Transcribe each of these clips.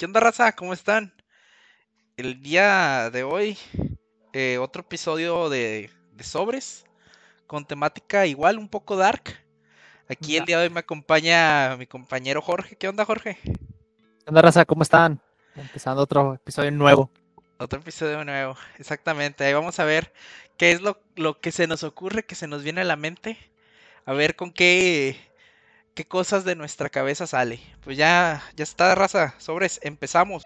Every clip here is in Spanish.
¿Qué onda, raza? ¿Cómo están? El día de hoy, eh, otro episodio de, de Sobres, con temática igual, un poco dark. Aquí el día de hoy me acompaña mi compañero Jorge. ¿Qué onda, Jorge? ¿Qué onda, raza? ¿Cómo están? Empezando otro episodio nuevo. Otro episodio nuevo, exactamente. Ahí vamos a ver qué es lo, lo que se nos ocurre, que se nos viene a la mente. A ver con qué, qué cosas de nuestra cabeza sale. Pues ya, ya está, raza. Sobres, empezamos.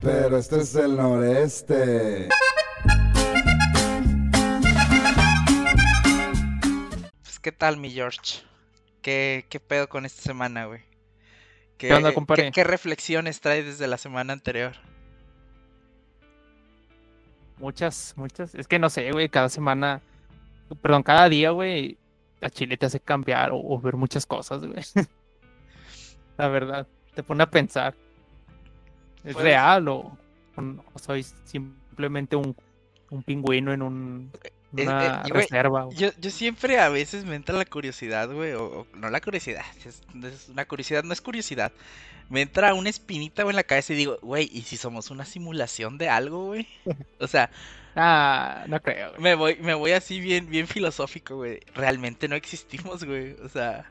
Pero este es el noreste. Pues, ¿qué tal, mi George? ¿Qué, qué pedo con esta semana, güey? ¿Qué onda, compadre? ¿qué, qué reflexiones traes desde la semana anterior? Muchas, muchas. Es que no sé, güey, cada semana, perdón, cada día, güey, a Chile te hace cambiar o, o ver muchas cosas, güey. La verdad, te pone a pensar. ¿Es Pues- real o, o soy simplemente un, un pingüino en un, Eh, eh, reserva? güey? Yo, yo siempre a veces me entra la curiosidad, güey, o, o no la curiosidad, es, es una curiosidad, no es curiosidad. Me entra una espinita, güey, en la cabeza y digo, güey, ¿y si somos una simulación de algo, güey? O sea, Ah, no creo, güey. me voy, me voy así bien, bien filosófico, güey. Realmente no existimos, güey. O sea,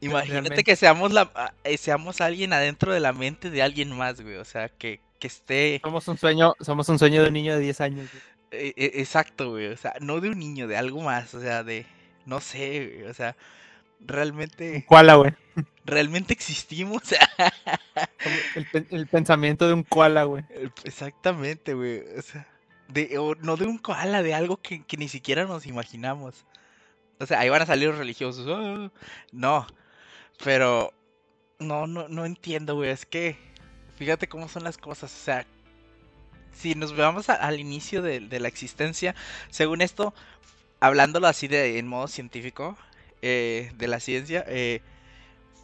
imagínate Realmente. que seamos la, a- eh, seamos alguien adentro de la mente de alguien más, güey. O sea, que, que esté Somos un sueño, somos un sueño de un niño de 10 años. güey. Eh, eh, exacto, güey. O sea, no de un niño, de algo más. O sea, de, no sé, güey. O sea, realmente, Koala, güey. realmente existimos. El pensamiento de un koala, güey. Exactamente, güey. O sea, de, o no de un koala, de algo que, que ni siquiera nos imaginamos. O sea, ahí van a salir los religiosos. "Ah". No, pero no, no, no entiendo, güey. Es que fíjate cómo son las cosas. O sea, si nos vamos a- al inicio de, de la existencia, según esto, hablándolo así de en modo científico, eh, de la ciencia, eh,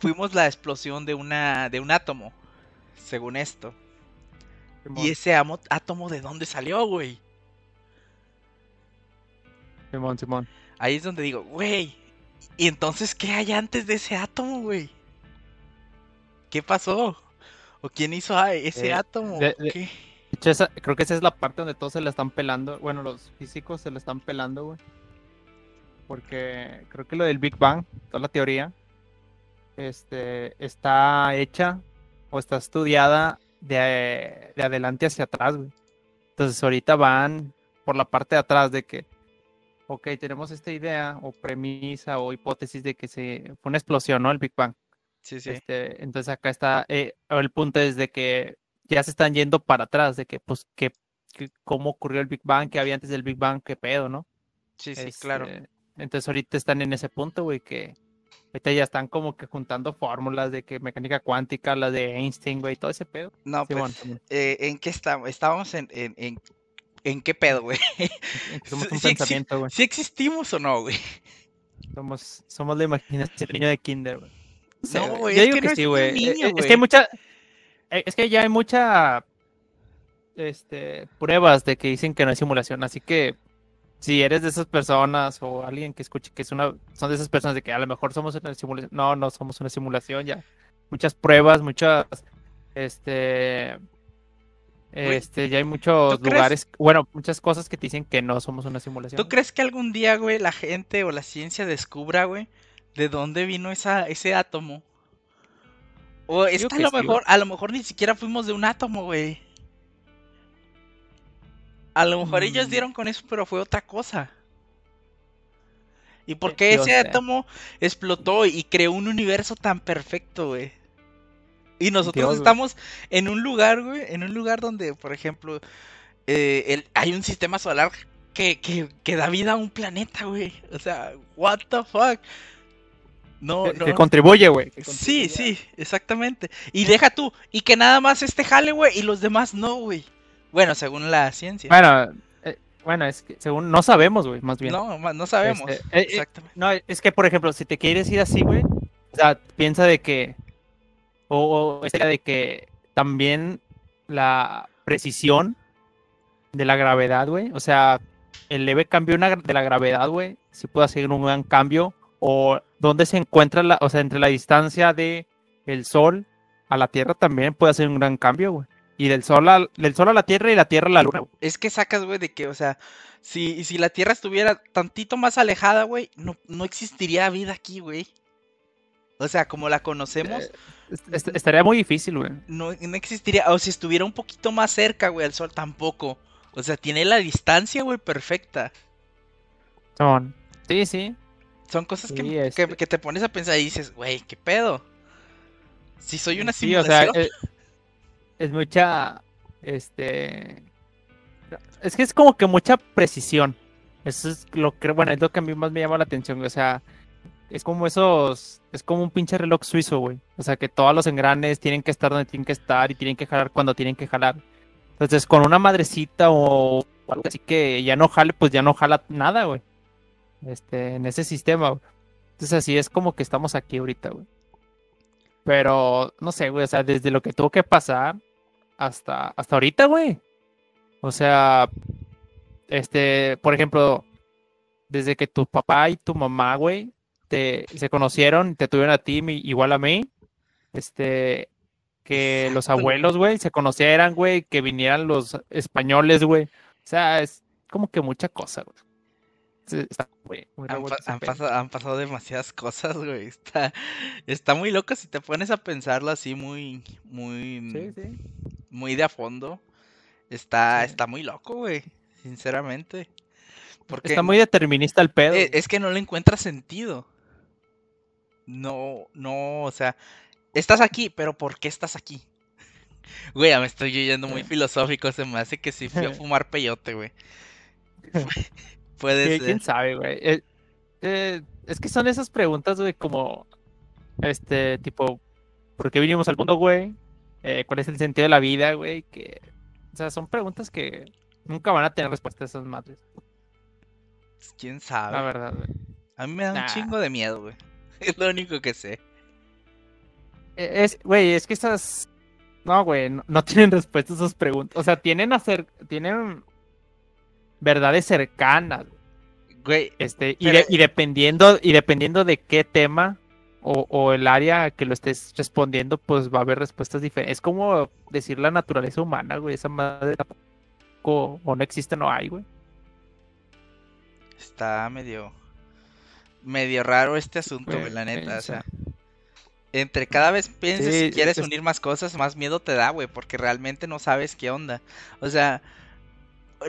fuimos la explosión de una de un átomo, según esto. Simón, ¿Y ese amo- átomo de dónde salió, güey? Simón, Simón. Ahí es donde digo, güey. ¿Y entonces qué hay antes de ese átomo, güey? ¿Qué pasó? ¿O quién hizo a ese Eh, átomo? de- ¿O de- qué? Esa- creo que esa es la parte donde todos se la están pelando. Bueno, los físicos se la están pelando, güey. Porque creo que lo del Big Bang, toda la teoría, este, está hecha o está estudiada de, de adelante hacia atrás, güey. Entonces ahorita van por la parte de atrás de que, ok, tenemos esta idea o premisa o hipótesis de que se fue una explosión, ¿no? El Big Bang. Sí, sí. Este, entonces acá está, eh, el punto es de que ya se están yendo para atrás, de que pues que, que cómo ocurrió el Big Bang, que había antes del Big Bang, qué pedo, ¿no? Sí, sí, claro. Este, Entonces ahorita están en ese punto, güey, que ahorita ya están como que juntando fórmulas de que mecánica cuántica, las de Einstein, güey, todo ese pedo. No, Simón, pues, eh, ¿en qué estábamos? Estábamos en, en, en, ¿en qué pedo, güey? Somos Sí- un sí pensamiento, güey. ¿Sí existimos o no, güey? Somos, somos la imaginación del niño de Kinder, güey. No güey, es que que, no es sí, güey. Eh, niño, Es que hay mucha. Eh, Es que ya hay mucha. Este, pruebas de que dicen que no es simulación. Así que si eres de esas personas o alguien que escuche que es una. Son de esas personas de que a lo mejor somos una simulación. No, no somos una simulación ya. Muchas pruebas, muchas. Este. Este, ya hay muchos crees- lugares. Bueno, muchas cosas que te dicen que no somos una simulación. ¿Tú crees que algún día, güey, la gente o la ciencia descubra, güey, de dónde vino esa, ese átomo? O es que a lo sí, mejor, a lo mejor ni siquiera fuimos de un átomo, güey. A lo mejor ellos Mm. dieron con eso, pero fue otra cosa. ¿Y por Eh, qué Dios ese átomo explotó y creó un universo tan perfecto, güey? Y nosotros Dios, estamos en un lugar, güey, en un lugar donde, por ejemplo, eh, el- hay un sistema solar que, que, que da vida a un planeta, güey. O sea, what the fuck. No, Que, no. que contribuye, güey. Sí, sí, exactamente. Y deja tú, y que nada más este jale, güey, y los demás no, güey. Bueno, según la ciencia. Bueno, eh, bueno, es que según no sabemos, güey, más bien. No, no sabemos. Este, eh, eh, Exactamente. No, es que, por ejemplo, si te quieres ir así, güey, o sea, piensa de que, o, o esta idea de que también la precisión de la gravedad, güey, o sea, el leve cambio de la gravedad, güey, sí puede hacer un gran cambio o dónde se encuentra la, o sea, entre la distancia de el sol a la Tierra también puede hacer un gran cambio, güey. Y del sol, al, del sol a la Tierra y la Tierra a la Luna. güey. Es que sacas, güey, de que, o sea, si, si la Tierra estuviera tantito más alejada, güey, no, no existiría vida aquí, güey. O sea, como la conocemos, est- estaría muy difícil, güey. no, no existiría. O si estuviera un poquito más cerca, güey, al Sol, tampoco. O sea, tiene la distancia, güey, perfecta. Simón. Sí, sí. Son cosas que, Sí, que- este- que te pones a pensar y dices, güey, ¿qué pedo? Si soy una Sí, o sea, eh, es mucha, este, es que es como que mucha precisión. Eso es lo que, bueno, es lo que a mí más me llama la atención, o sea, es como esos, es como un pinche reloj suizo, güey. O sea, que todos los engranes tienen que estar donde tienen que estar y tienen que jalar cuando tienen que jalar. Entonces, con una madrecita o algo así que ya no jale, pues ya no jala nada, güey. Este, en ese sistema, güey. Entonces, así es como que estamos aquí ahorita, güey. Pero, no sé, güey, o sea, desde lo que tuvo que pasar hasta, hasta ahorita, güey. O sea, este, por ejemplo, desde que tu papá y tu mamá, güey, te, se conocieron, te tuvieron a ti, mi- igual a mí, este, que los abuelos, güey, se conocieran, güey, que vinieran los españoles, güey. O sea, es como que mucha cosa, güey. Está, güey, Han, pa- pasado, han pasado demasiadas cosas, güey. Está, está muy loco si te pones a pensarlo así muy, muy, Sí, sí. muy de a fondo. Está, Sí. está muy loco, güey. Sinceramente. Porque Está muy determinista el pedo. güey. es que no le encuentra sentido. No, no, o sea, estás aquí, pero ¿por qué estás aquí? Güey, ya me estoy yendo muy filosófico, se me hace que sí fui a fumar peyote, güey. Puede ser. quién sabe, güey. Eh, eh, es que son esas preguntas, güey, como, este, tipo, ¿por qué vinimos al mundo, güey? Eh, ¿cuál es el sentido de la vida, güey? Que, o sea, son preguntas que nunca van a tener respuesta a esas madres, ¿Quién la sabe? verdad, güey. A mí me da un chingo de miedo, güey. Es lo único que sé. Eh, Es, güey, es que esas, no, güey, no, no tienen respuesta a esas preguntas. O sea, tienen hacer, tienen verdades cercanas, Güey, Este, y, de- y dependiendo, y dependiendo de qué tema o, o el área que lo estés respondiendo, pues va a haber respuestas diferentes. Es como decir la naturaleza humana, güey. Esa madre tampoco o no existe, no hay, güey. está medio. medio raro este asunto, güey, la neta. O sea, entre cada vez pienses Sí, si quieres es- unir más cosas, más miedo te da, güey, porque realmente no sabes qué onda. O sea,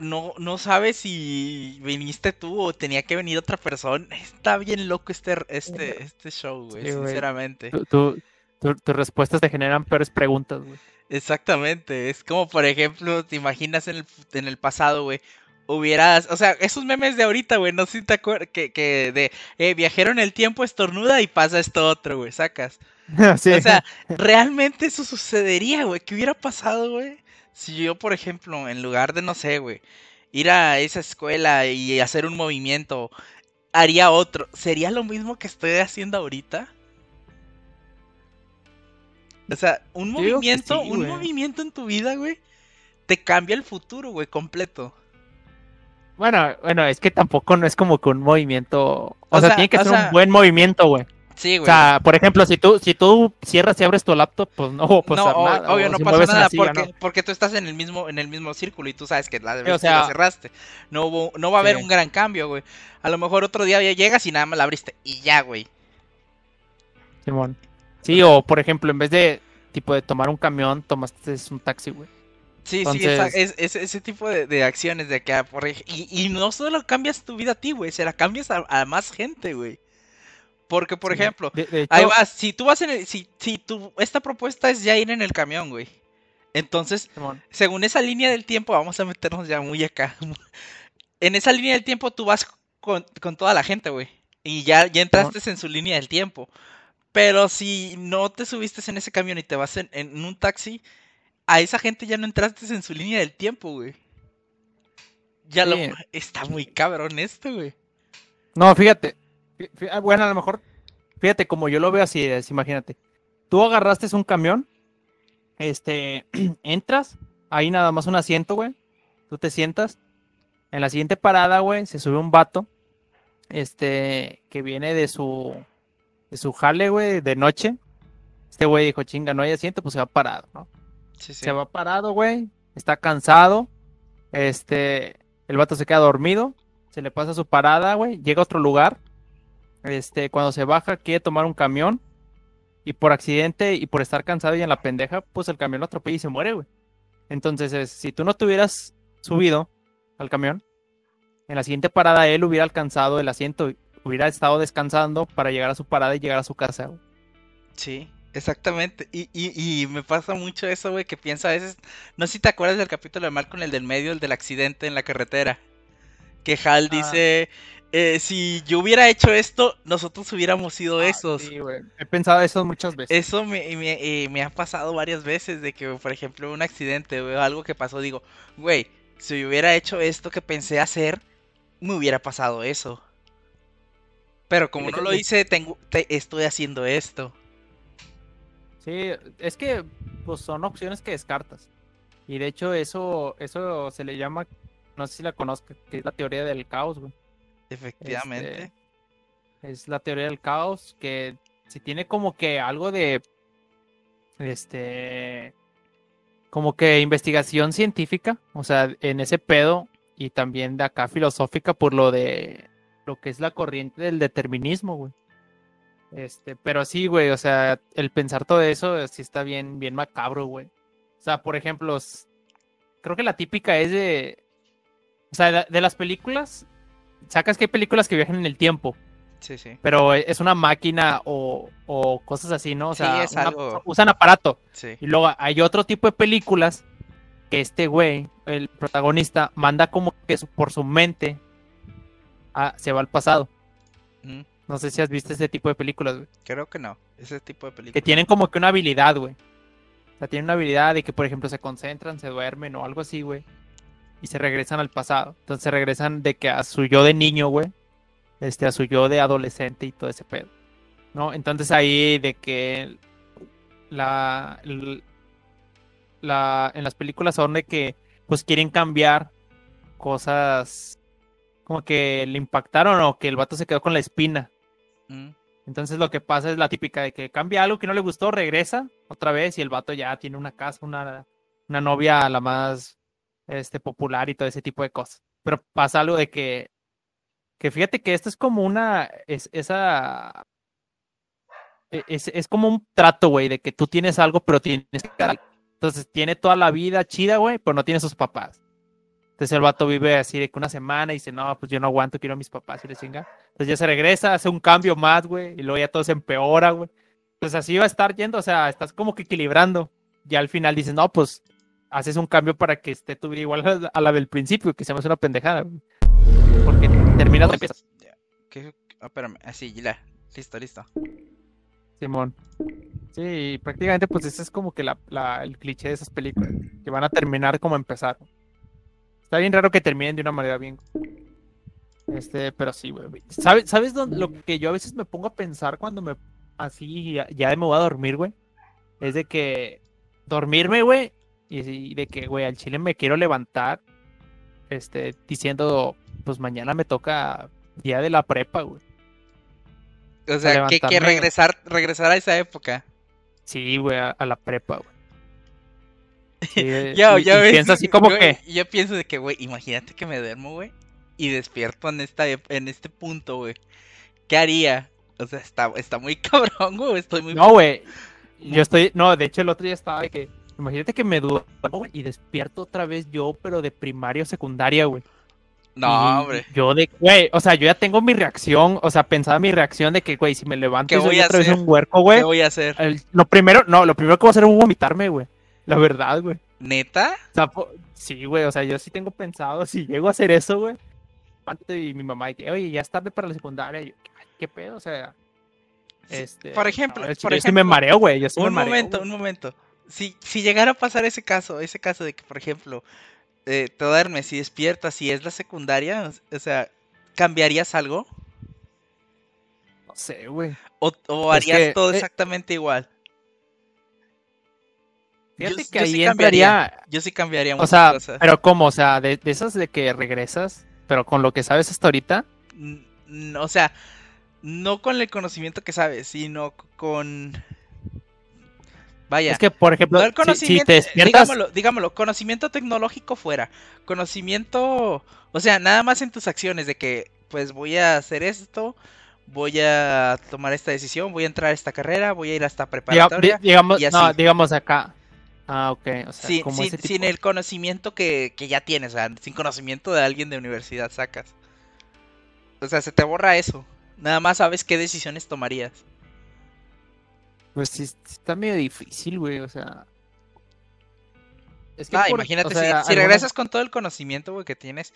no, no sabes si viniste tú o tenía que venir otra persona. Está bien loco este, este, este show, güey, Sí, sinceramente. Tu- tus respuestas te generan peores preguntas, güey. Exactamente, es como por ejemplo, te imaginas en el, en el pasado, güey, hubieras, o sea, esos memes de ahorita, güey, no sé si te acuerdas, que, que de, eh, viajero en el tiempo estornuda y pasa esto otro, güey, sacas. Sí. O sea, realmente eso sucedería, güey, ¿qué hubiera pasado, güey? Si yo, por ejemplo, en lugar de, no sé, güey, ir a esa escuela y hacer un movimiento, haría otro, ¿sería lo mismo que estoy haciendo ahorita? O sea, un Yo movimiento, sí, un movimiento en tu vida, güey, te cambia el futuro, güey, completo. Bueno, bueno, es que tampoco no es como que un movimiento. O, O sea, sea, tiene que ser sea, un buen movimiento, güey. Sí, O güey. sea, por ejemplo, si tú, si tú cierras y abres tu laptop, pues no va a no, pasar o- nada. obvio o no si pasa nada silla, porque, ¿no? porque tú estás en el mismo en el mismo círculo y tú sabes que la vez o que la sea- cerraste. No hubo, no va a haber Sí. un gran cambio, güey. A lo mejor otro día ya llegas y nada más la abriste y ya, güey. Simón. Sí, o por ejemplo, en vez de tipo de tomar un camión, tomaste un taxi, güey. Sí, sí, es, es- ese tipo de, de acciones de que, ah, por y, y no solo cambias tu vida a ti, güey, se la cambias a, a más gente, güey. Porque, por Sí, ejemplo, de- de ahí vas, si tú vas en el, si, si tu, esta propuesta es ya ir en el camión, güey. Entonces, según esa línea del tiempo, vamos a meternos ya muy acá. En esa línea del tiempo tú vas con, con toda la gente, güey. Y ya, ya entraste en su línea del tiempo. Pero si no te subiste en ese camión y te vas en, en un taxi, a esa gente ya no entraste en su línea del tiempo, güey. Ya lo... Está muy cabrón esto, güey. No, fíjate. Ah, Bueno, a lo mejor, fíjate, como yo lo veo así, es, imagínate. Tú agarraste un camión, este, entras, ahí nada más un asiento, güey. Tú te sientas. En la siguiente parada, güey, se sube un vato. este, que viene de su, de su jale, güey, de noche. Este güey dijo, chinga, no hay asiento, pues se va parado, ¿no? Sí, sí. Se va parado, güey, está cansado. Este, el vato se queda dormido, se le pasa su parada, güey, llega a otro lugar. Este, cuando se baja, quiere tomar un camión. Y por accidente y por estar cansado y en la pendeja, pues el camión lo atropella y se muere, güey. Entonces, es, si tú no te hubieras subido al camión, en la siguiente parada él hubiera alcanzado el asiento, hubiera estado descansando para llegar a su parada y llegar a su casa, güey. Sí, exactamente. Y, y, y me pasa mucho eso, güey, que pienso a veces. No sé si te acuerdas del capítulo de Marco en el del medio, el del accidente en la carretera. Que Hal Ah. dice: eh, Si yo hubiera hecho esto, nosotros hubiéramos sido Ah, esos. sí, güey. He pensado eso muchas veces. Eso me, me, eh, me ha pasado varias veces de que, por ejemplo, un accidente o algo que pasó, digo, güey, si yo hubiera hecho esto que pensé hacer, me hubiera pasado eso. Pero como no lo hice, tengo, te- estoy haciendo esto. Sí, es que pues son opciones que descartas. Y de hecho eso, eso se le llama, no sé si la conozcas, que es la teoría del caos, güey. Efectivamente. Este, es la teoría del caos que si tiene como que algo de, este, como que investigación científica, o sea, en ese pedo y también de acá filosófica por lo de lo que es la corriente del determinismo, güey. Este, pero sí, güey, o sea, el pensar todo eso eh, sí está bien, bien macabro, güey. O sea, por ejemplo, creo que la típica es de, o sea, de las películas, sacas que hay películas que viajan en el tiempo, Sí, sí. pero es una máquina o, o cosas así, ¿no? O Sí, sea, es una- algo- usan aparato. Sí. Y luego hay otro tipo de películas que este güey, el protagonista, manda como que por su mente a- se va al pasado. Mm, No sé si has visto ese tipo de películas, güey. creo que no. Ese tipo de Que película. tienen como que una habilidad, güey. O sea, tienen una habilidad de que, por ejemplo, se concentran, se duermen o algo así, güey. Y se regresan al pasado. Entonces se regresan de que a su yo de niño, güey. Este, a su yo de adolescente y todo ese pedo. ¿No? Entonces ahí de que la, la en las películas son de que pues quieren cambiar cosas como que le impactaron o que el vato se quedó con la espina. Mm, Entonces lo que pasa es la típica de que cambia algo que no le gustó, regresa otra vez y el vato ya tiene una casa, una, una novia la más este, popular y todo ese tipo de cosas. Pero pasa algo de que, que fíjate que esto es como una, es, esa, e- es, es como un trato, güey, de que tú tienes algo pero tienes que. Entonces tiene toda la vida chida, güey, pero no tiene sus papás. Entonces el vato vive así de que una semana y dice, no, pues yo no aguanto, quiero a mis papás y le chinga. Entonces ya se regresa, hace un cambio más, güey, y luego ya todo se empeora, güey. Entonces así va a estar yendo, o sea, estás como que equilibrando. Ya al final dices, no, pues haces un cambio para que esté tu vida igual a la, a la del principio, que se me hace una pendejada, güey. Porque terminas de ya. ¿Qué? Ah, espérame. Así, ya. Listo, listo. Simón. Sí, prácticamente pues ese es como que la, la- el cliché de esas películas, que van a terminar como empezaron. Está bien raro que terminen de una manera bien. Este, pero sí, güey. ¿Sabes, ¿Sabes dónde- lo que yo a veces me pongo a pensar cuando me así ya, ya me voy a dormir, güey? Es de que dormirme, güey, y, y de que, güey, al chile me quiero levantar, este, diciendo, pues mañana me toca día de la prepa, güey. O sea, que, que regresar, regresar a esa época. Sí, güey, a, a la prepa, güey. Sí, Ya, y- ya y ves. pienso así como güey, que, Yo pienso de que, güey, imagínate que me duermo, güey. Y despierto en esta en este punto, güey. ¿Qué haría? O sea, está, está muy cabrón, güey. Estoy muy. no, güey. Yo estoy, no, de hecho el otro día estaba de que, imagínate que me duermo y despierto otra vez yo, pero de primaria o secundaria, güey. No, Y hombre. Yo de, güey, o sea, yo ya tengo mi reacción, o sea, pensaba mi reacción de que, güey, si me levanto ¿Qué y soy otra vez un huerco, ¿Qué güey. voy a hacer? el- Lo primero, no, lo primero que voy a hacer es vomitarme, güey. La verdad, güey. ¿Neta? O sea, po- sí, güey, o sea, yo sí tengo pensado, si llego a hacer eso, güey. Y mi mamá dice, oye, ya es tarde para la secundaria. Y yo, "Ay, ¿qué pedo? O sea, este. por ejemplo, no, por chile, yo sí me ejemplo, mareo, güey. Me un mareo, momento, un momento. Si, si llegara a pasar ese caso, ese caso de que, por ejemplo, eh, te duermes y despiertas y es la secundaria, o sea, ¿cambiarías algo? No sé, güey. ¿O, o Es harías que, todo eh, exactamente igual? Yo- Fíjate que yo ahí sí entraría. Yo sí cambiaría O muchas sea, cosas. pero ¿cómo? O sea, de, de esas de que regresas, pero con lo que sabes hasta ahorita. N- o sea, no con el conocimiento que sabes, sino con... Vaya, Es que, por ejemplo, no el si- si, conocimiento, te despiertas, digámoslo, digámoslo, conocimiento tecnológico fuera, conocimiento, o sea, nada más en tus acciones de que, pues voy a hacer esto, voy a tomar esta decisión, voy a entrar a esta carrera, voy a ir a esta diga- preparatoria, di- digamos, y no, digamos acá. Ah, ok, o sea, sin, como sin- ese sin tipo. el conocimiento que, que ya tienes, o sea, sin conocimiento de alguien de universidad sacas. O sea, se te borra eso. Nada más sabes qué decisiones tomarías. Pues está medio difícil, güey, o sea. Es Ah, por- imagínate, o si- regresas con todo el conocimiento, güey, que tienes.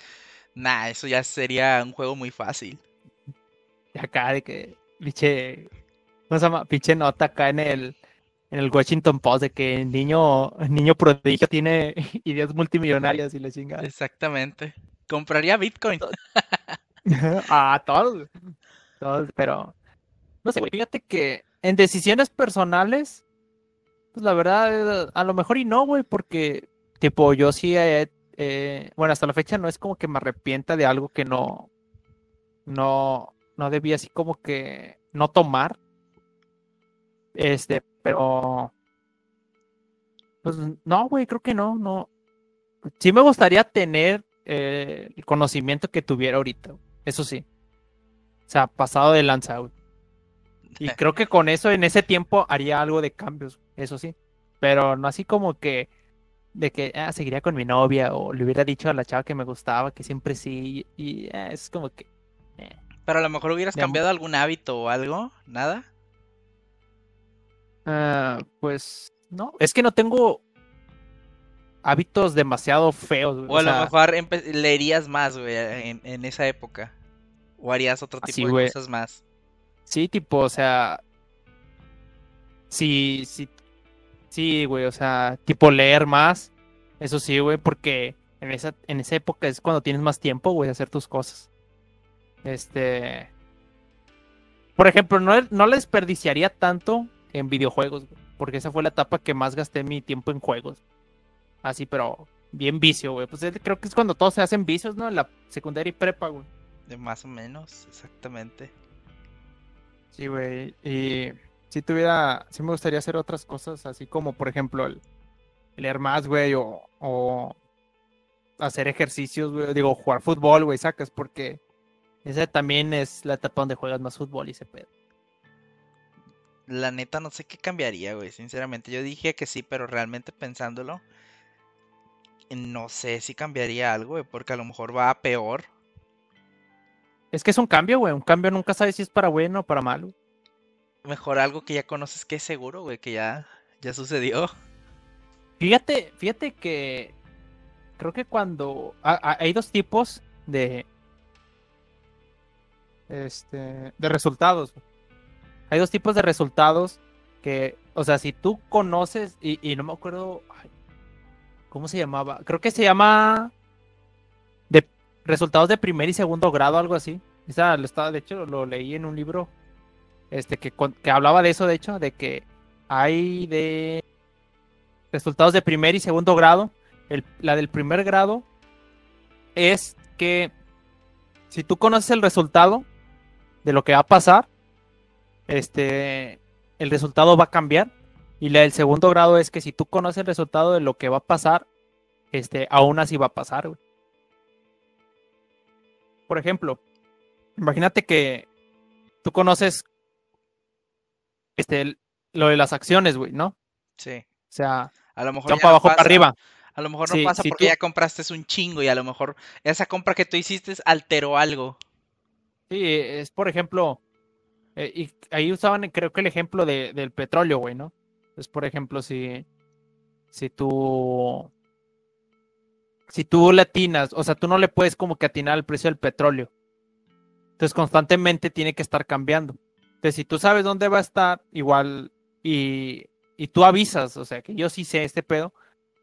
Nah, eso ya sería un juego muy fácil. de acá de que, pinche, ¿cómo se llama? Pinche nota acá en el, en el Washington Post de que el niño, el niño prodigio tiene ideas multimillonarias y la chingada. Exactamente. Compraría Bitcoin. Ah, todos, todos, pero no sé, güey, fíjate que en decisiones personales, pues la verdad, a lo mejor y no, güey, porque, tipo, yo sí, bueno, hasta la fecha no es como que me arrepienta de algo que no, no, no debía así como que no tomar, este, pero, pues no, güey, creo que no, no, sí me gustaría tener eh, el conocimiento que tuviera ahorita, eso sí. O sea, pasado de lanza. Y creo que con eso en ese tiempo haría algo de cambios, eso sí. Pero no así como que de que ah, seguiría con mi novia o le hubiera dicho a la chava que me gustaba que siempre sí y eh, es como que eh. Pero a lo mejor hubieras cambiado algún hábito o algo. Nada. Ah, pues no, es que no tengo hábitos demasiado feos, güey, O a lo sea, mejor leerías más, güey, en, en esa época. O harías otro tipo Así, de güey. cosas más. Sí, tipo, o sea. Sí, sí. Sí, güey, o sea, tipo leer más. Eso sí, güey, porque en esa, en esa época es cuando tienes más tiempo, güey, de hacer tus cosas. Este. Por ejemplo, no, no la desperdiciaría tanto en videojuegos, güey, porque esa fue la etapa que más gasté mi tiempo en juegos. Así, pero bien vicio, güey. Pues es- creo que es cuando todos se hacen vicios, ¿no? En la secundaria y prepa, güey. De más o menos, exactamente. Sí, güey. Y si tuviera, sí me gustaría hacer otras cosas, así como, por ejemplo, el, leer más, güey, o, o hacer ejercicios, güey. Digo, jugar fútbol, güey, sacas, porque esa también es la etapa donde juegas más fútbol y ese pedo. La neta no sé qué cambiaría, güey, sinceramente. Yo dije que sí, pero realmente pensándolo, no sé si cambiaría algo, güey, porque a lo mejor va a peor. Es que es un cambio, güey. Un cambio nunca sabes si es para bueno o para malo. Mejor algo que ya conoces que es seguro, güey, que ya, ya sucedió. Fíjate, fíjate que creo que cuando ha- hay dos tipos de este de resultados. Hay dos tipos de resultados que, o sea, si tú conoces y, y no me acuerdo ay, cómo se llamaba, creo que se llama resultados de primer y segundo grado, algo así. Esa lo estaba, de hecho, lo leí en un libro este que, hablaba de eso, de hecho, de que hay de resultados de primer y segundo grado. La del primer grado es que si tú conoces el resultado de lo que va a pasar, este, el resultado va a cambiar. Y la del segundo grado es que si tú conoces el resultado de lo que va a pasar, este, aún así va a pasar. Por ejemplo, imagínate que tú conoces este, lo de las acciones, güey, ¿no? O Sí. sea, A lo mejor ya para abajo, para arriba. A lo mejor no Sí, pasa si porque tú- ya compraste un chingo y a lo mejor esa compra que tú hiciste alteró algo. Sí, es por ejemplo, eh, y ahí usaban creo que el ejemplo de, del petróleo, güey, ¿no? Es por ejemplo, si, si tú, si tú le atinas, o sea, tú no le puedes como que atinar al precio del petróleo. Entonces constantemente tiene que estar cambiando. Entonces, si tú sabes dónde va a estar, igual, y, y tú avisas, o sea, que yo sí sé este pedo,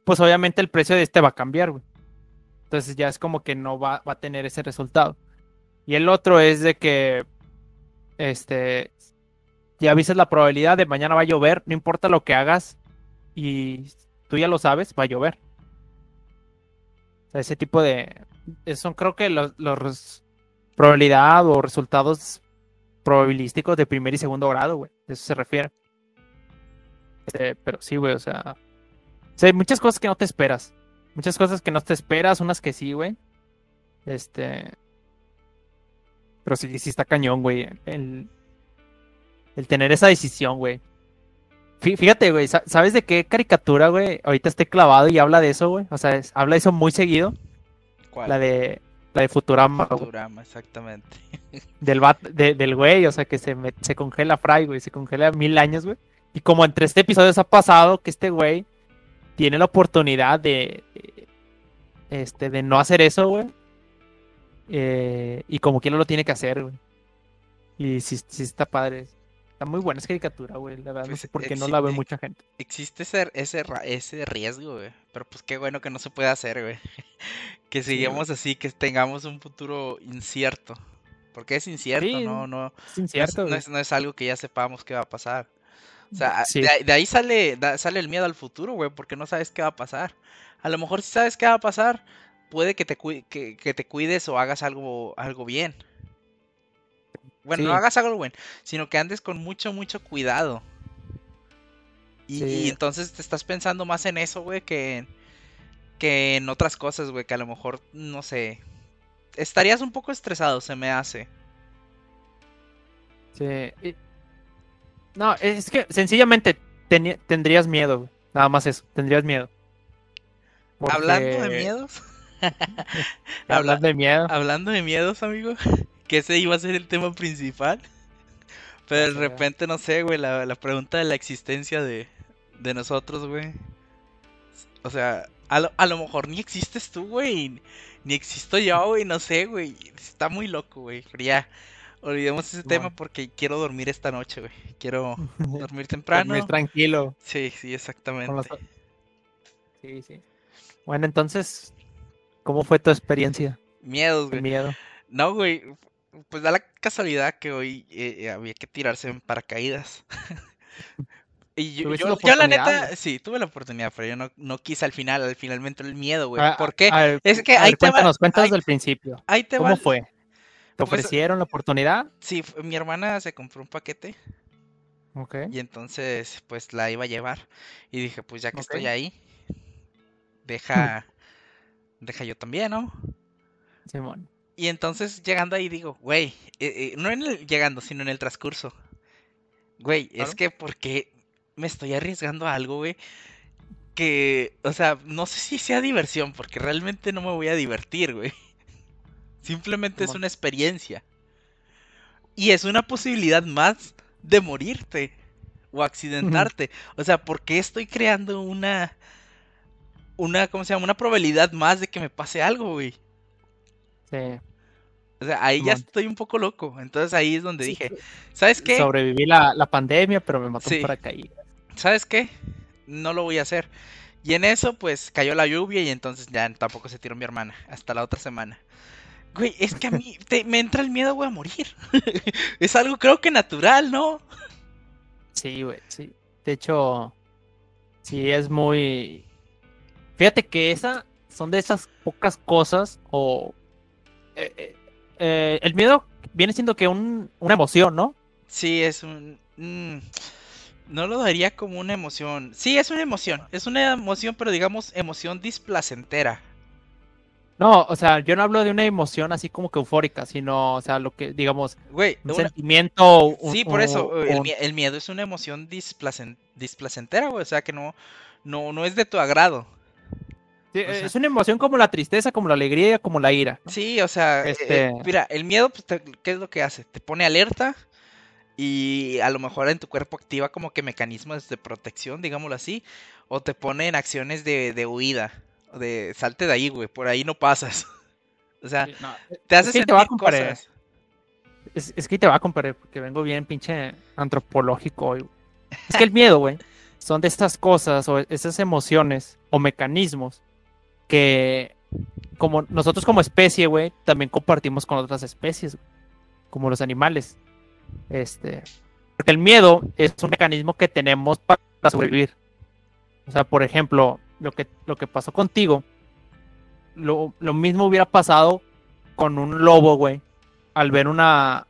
pues obviamente el precio de este va a cambiar, güey. Entonces ya es como que no va, va a tener ese resultado. Y el otro es de que, este, ya avisas la probabilidad de mañana va a llover, no importa lo que hagas, y tú ya lo sabes, va a llover. O sea, ese tipo de, son creo que los, los probabilidad o resultados probabilísticos de primer y segundo grado, güey. De eso se refiere. Este, pero sí, güey, o sea. O sea, hay muchas cosas que no te esperas. Muchas cosas que no te esperas, unas que sí, güey. Este. Pero sí, sí está cañón, güey. El, el tener esa decisión, güey. Fí- Fíjate, güey, sa- ¿sabes de qué caricatura, güey? Ahorita estoy clavado y habla de eso, güey. O sea, es- habla de eso muy seguido. ¿Cuál? La de, la de Futurama, güey. Futurama, exactamente. Del, bat, de- del güey, o sea, que se, me- se congela Fry, güey. Se congela mil años, güey. Y como entre este episodio ha pasado que este güey tiene la oportunidad de, de- este, de no hacer eso, güey. Eh, y como quiera lo tiene que hacer, güey. Y sí, sí está padre. Está muy buena esa caricatura, güey. La verdad, no Pues, sé por qué eh, no sí, la ve eh, mucha gente. Existe ese, ese, ese riesgo, güey. Pero pues qué bueno que no se puede hacer, güey. Que Sí, sigamos así, que tengamos un futuro incierto. Porque es incierto, Sí, no, no, Es no es, incierto, no es- no es algo que ya sepamos qué va a pasar. O sea, Sí. de, ahí- de ahí sale, da- sale el miedo al futuro, güey, porque no sabes qué va a pasar. A lo mejor si sabes qué va a pasar, puede que te, que, que te cuides o hagas algo, algo bien. Bueno, no hagas algo bien, sino que andes con mucho, mucho cuidado. Y, entonces te estás pensando más en eso, güey, que, en- que en otras cosas, güey, que a lo mejor, no sé, estarías un poco estresado, se me hace. Sí, y- No, es que sencillamente teni- tendrías miedo, güey. Nada más eso, tendrías miedo. Hablando de miedos, Hablando de miedo. hablando de miedos, amigo, que ese iba a ser el tema principal. Pero de repente, no sé, güey, la, la pregunta de la existencia de, de nosotros, güey. O sea, a lo, a lo mejor ni existes tú, güey, ni existo yo, güey, no sé, güey. Está muy loco, güey. Pero ya, olvidemos ese tema porque quiero dormir esta noche, güey. Quiero dormir temprano. Dormir tranquilo. Sí, sí, exactamente. los- Sí, sí. Bueno, entonces, ¿cómo fue tu experiencia Miedos, güey. miedo? No, güey. Pues da la casualidad que hoy eh, eh, había que tirarse en paracaídas. Y yo, yo, la yo la neta, sí, tuve la oportunidad, pero yo no, no quise al final, al final me entró el miedo, güey. Ah, ¿Por qué? a Es que a ahí ver, te va- cuéntanos, cuéntanos ahí- del principio. Ahí te. ¿Cómo fue? ¿Te Pues- ofrecieron la oportunidad? Sí, mi hermana se compró un paquete Ok. y entonces pues la iba a llevar. Y dije, pues ya que estoy ahí, deja, deja yo también, ¿no? Simón. Y entonces llegando ahí digo, güey, eh, eh, no en el llegando, sino en el transcurso. Güey, es que porque me estoy arriesgando a algo, güey, que, o sea, no sé si sea diversión, porque realmente no me voy a divertir, güey. Simplemente es una experiencia. Y es una posibilidad más de morirte o accidentarte. O sea, ¿por qué estoy creando una una ¿cómo se llama? Una probabilidad más de que me pase algo, güey? Sí. O sea, ahí ya estoy un poco loco. Entonces ahí es donde Sí, dije, ¿sabes qué? Sobreviví la, la pandemia, pero me mató Sí. un paracaídas. ¿Sabes qué? No lo voy a hacer. Y en eso, pues, cayó la lluvia y entonces ya tampoco se tiró mi hermana. Hasta la otra semana. Güey, es que a mí te- me entra el miedo, güey, a morir. es algo creo que natural, ¿no? Sí, güey, sí. De hecho, sí es muy... Fíjate que esa son de esas pocas cosas o... eh, el miedo viene siendo que un, una emoción, ¿no? Sí, es un... mm, no lo daría como una emoción. Sí, es una emoción. Es una emoción, pero digamos emoción displacentera. No, o sea, yo no hablo de una emoción así como que eufórica, sino, o sea, lo que, digamos, Güey, un una- sentimiento... un- Sí, por eso, un- el, miedo es una emoción displacen- displacentera, güey. O sea, que no, no, no es de tu agrado. Sí, o sea- es una emoción como la tristeza, como la alegría, como la ira. ¿no? Sí, o sea, eh, eh, Este- mira, el miedo, pues, te- ¿qué es lo que hace? Te pone alerta y a lo mejor en tu cuerpo activa como que mecanismos de protección, digámoslo así, o te pone en acciones de, de huida, o de salte de ahí, güey, por ahí no pasas. O sea, Sí, no, te hace que te sentir va a comparar. cosas. Es, es que te va a comparar porque vengo bien pinche antropológico hoy. Es que el miedo, güey, son de estas cosas o esas emociones o mecanismos que como nosotros como especie, güey, también compartimos con otras especies, como los animales. Este, porque el miedo es un mecanismo que tenemos para sobrevivir. O sea, por ejemplo, lo que, lo que pasó contigo, lo, lo mismo hubiera pasado con un lobo, güey, al ver una,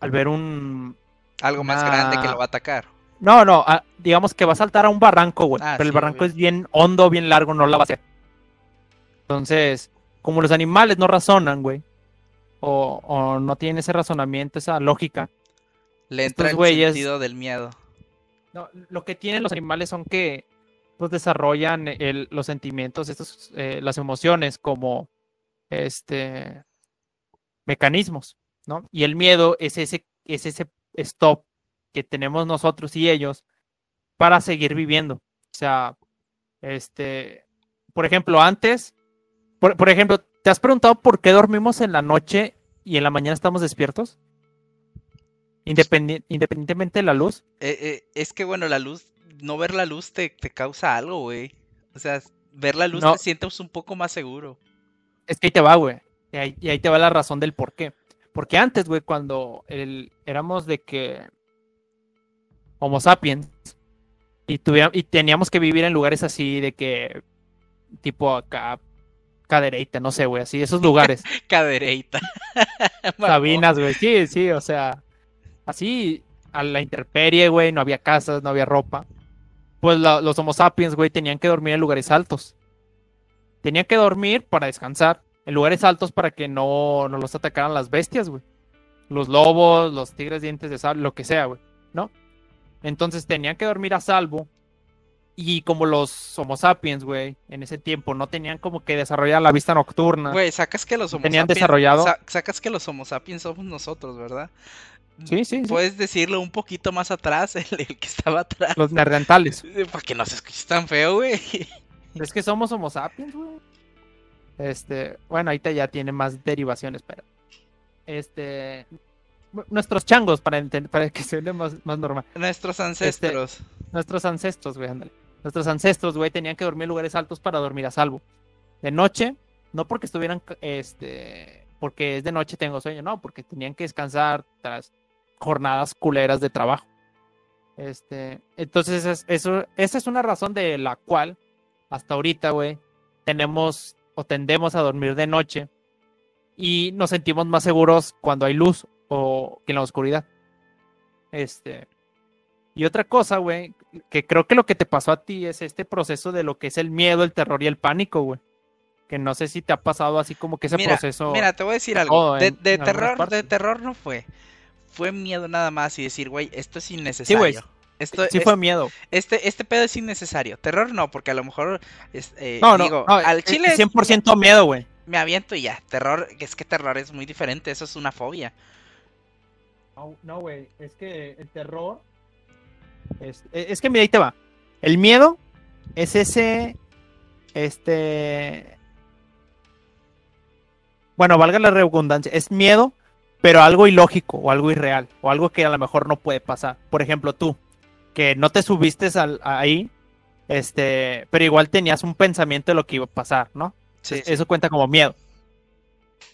al ver un, Algo más Una- grande que lo va a atacar. no, no, digamos que va a saltar a un barranco, güey, Ah, pero el barranco es bien hondo, bien largo, no la va a hacer. Entonces, como los animales no razonan, güey, o, o no tienen ese razonamiento, esa lógica, Le entra el güeyes- sentido del miedo. No, lo que tienen los animales son que pues, desarrollan el- los sentimientos, estos, eh, las emociones como este mecanismos, ¿no? Y el miedo es ese, es ese stop que tenemos nosotros y ellos para seguir viviendo. O sea, este, por ejemplo, antes, por, por ejemplo, ¿te has preguntado por qué dormimos en la noche y en la mañana estamos despiertos? Independi- independientemente de la luz. Eh, eh, es que bueno, la luz, no ver la luz te, te causa algo, güey. O sea, ver la luz No. te sientes un poco más seguro. Es que ahí te va, güey. Y ahí, y ahí te va la razón del por qué. Porque antes, güey, cuando el, éramos de que Homo sapiens y teníamos que vivir en lugares así de que, tipo acá, Cadereyta, no sé, güey, así, esos lugares. Cadereita. Sabinas, güey, sí, sí, o sea, así a la intemperie, güey, no había casas, no había ropa. Pues la- los Homo sapiens, güey, tenían que dormir en lugares altos. Tenían que dormir para descansar en lugares altos para que no, no los atacaran las bestias, güey. Los lobos, los tigres dientes de sable, lo que sea, güey, ¿no? Entonces tenían que dormir a salvo. Y como los Homo sapiens, güey, en ese tiempo no tenían como que desarrollar la vista nocturna. Güey, sacas que los Homo Tenían sapiens- desarrollado- sa- sacas que los Homo sapiens somos nosotros, ¿verdad? Sí, sí, sí. Puedes decirlo un poquito más atrás, el, el que estaba atrás. Los neandertales. Para que no se escuche tan feo, güey. Es que somos Homo sapiens, güey. Este, bueno, ahorita ya tiene más derivaciones, pero. Este. nu- Nuestros changos, para, para que se vea más, más normal. Nuestros Este, ancestros. Nuestros ancestros, güey, ándale. Nuestros ancestros, güey, tenían que dormir en lugares altos para dormir a salvo. De noche, no porque estuvieran, este, porque es de noche tengo sueño, no, porque tenían que descansar tras jornadas culeras de trabajo. Este, entonces, es- eso, esa es una razón de la cual, hasta ahorita, güey, tenemos o tendemos a dormir de noche y nos sentimos más seguros cuando hay luz o que en la oscuridad. Este, y otra cosa, güey, que creo que lo que te pasó a ti es este proceso de lo que es el miedo, el terror y el pánico, güey. Que no sé si te ha pasado así como que ese Mira, proceso. Mira, te voy a decir algo. de en- de terror, de terror no fue. Fue miedo nada más y decir, güey, esto es innecesario. Esto, sí es- fue miedo. este, este pedo es innecesario. Terror no, porque a lo mejor es, eh, No, no, digo, no, al es- chile es 100% miedo, güey. me aviento y ya. Terror, es que terror es muy diferente, eso es una fobia. No, güey, es que el terror. Es, e, es que mira, ahí te va. El miedo es ese. Este. Bueno, valga la redundancia. Es miedo, pero algo ilógico o algo irreal. O algo que a lo mejor no puede pasar. Por ejemplo, tú, que no te subiste al, ahí. Este, pero igual tenías un pensamiento de lo que iba a pasar, ¿no? Sí, Eso- cuenta como miedo.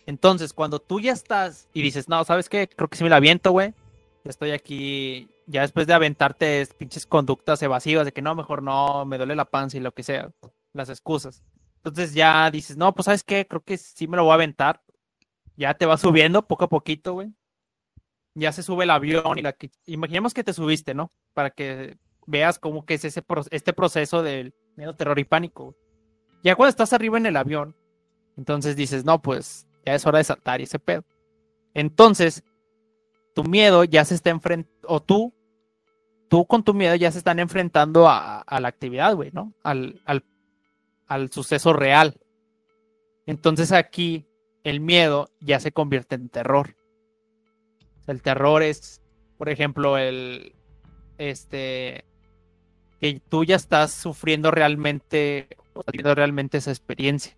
Entonces, cuando tú ya estás y dices, no, ¿sabes qué? Creo que sí me la aviento, güey. Estoy aquí, ya después de aventarte es- pinches conductas evasivas de que no, mejor no, me duele la panza y lo que sea, las excusas. Entonces ya dices, no, pues ¿sabes qué? Creo que sí me lo voy a aventar. Ya te va subiendo poco a poquito, güey. Ya se sube el avión y la. Imaginemos que te subiste, ¿no? Para que veas cómo que es ese pro- este proceso del miedo, terror y pánico. güey. Ya cuando estás arriba en el avión, entonces dices, no, pues ya es hora de saltar y ese pedo. Entonces, tu miedo ya se está enfrentando, o tú, tú con tu miedo ya se están enfrentando a, a la actividad, güey, ¿no? Al, al, al suceso real. Entonces aquí el miedo ya se convierte en terror. El terror es, por ejemplo, el, este, que tú ya estás sufriendo realmente, o estás viviendo realmente esa experiencia.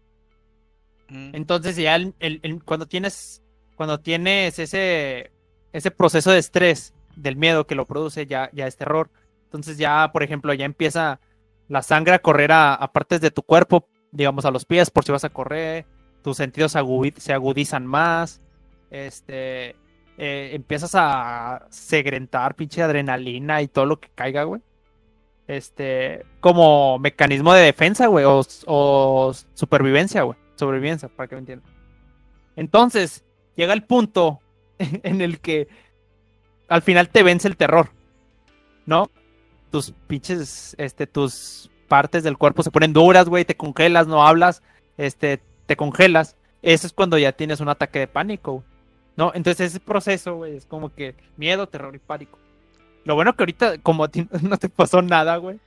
Mm. Entonces ya el- el- el- cuando tienes cuando tienes ese ese proceso de estrés del miedo que lo produce ya ya es terror. Entonces ya, por ejemplo, ya empieza la sangre a correr a, partes de tu cuerpo, digamos a los pies por si vas a correr, tus sentidos se agudizan más, este eh, empiezas a segrentar pinche adrenalina y todo lo que caiga, güey. Este, como mecanismo de defensa, güey, o, o supervivencia, güey. Sobrevivencia, para que me entiendan. Entonces, llega el punto en el que al final te vence el terror, ¿no? Tus pinches, este, tus partes del cuerpo se ponen duras, güey, te congelas, no hablas, este, te congelas. Eso es cuando ya tienes un ataque de pánico, ¿no? Entonces ese proceso, güey, es como que miedo, terror y pánico. Lo bueno que ahorita, como a ti no te pasó nada, güey,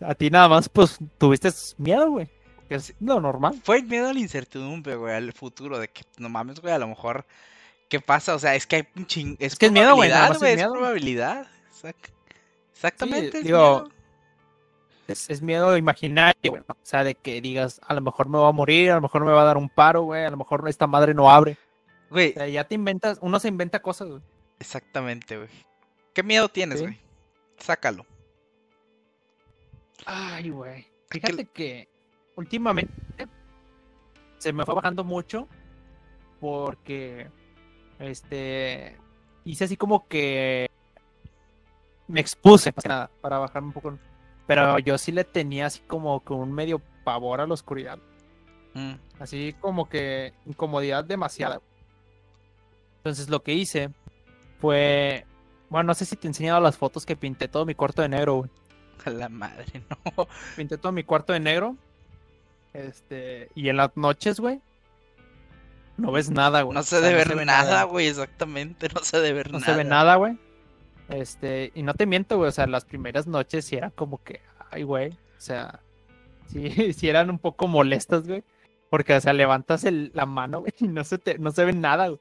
a ti nada más, pues, tuviste miedo, güey. Es lo normal. Fue el miedo a la incertidumbre, güey, al futuro, de que no mames, güey, a lo mejor, ¿qué pasa? O sea, es que hay un ching... Es, que es miedo, güey, es güey, es miedo. probabilidad. Exact- Exactamente. es digo, miedo. Es, es miedo imaginario, güey. O sea, de que digas, a lo mejor me va a morir, a lo mejor me va a dar un paro, güey, a lo mejor esta madre no abre. Güey, O sea, ya te inventas, uno se inventa cosas, güey. exactamente, güey. ¿Qué miedo tienes, Sí. güey? Sácalo. Ay, güey. ¿Qué- Fíjate que últimamente se me fue bajando mucho porque este hice así como que me expuse más que nada para bajarme un poco. Pero yo sí le tenía así como que un medio pavor a la oscuridad. Mm, Así como que incomodidad demasiada. Entonces lo que hice fue. Bueno, no sé si te he enseñado las fotos que pinté todo mi cuarto de negro, güey. a la madre, no. pinté todo mi cuarto de negro. Este, y en las noches, güey, no ves nada, güey. No O se sea, debe ver ve nada, güey, exactamente. No se debe ver No nada. se ve nada, güey. Este, y no te miento, güey, o sea, las primeras noches sí era como que, ay, güey, o sea, sí, sí eran un poco molestas, güey. Porque, o sea, levantas el- la mano, güey, y no se te, no se ve nada, güey.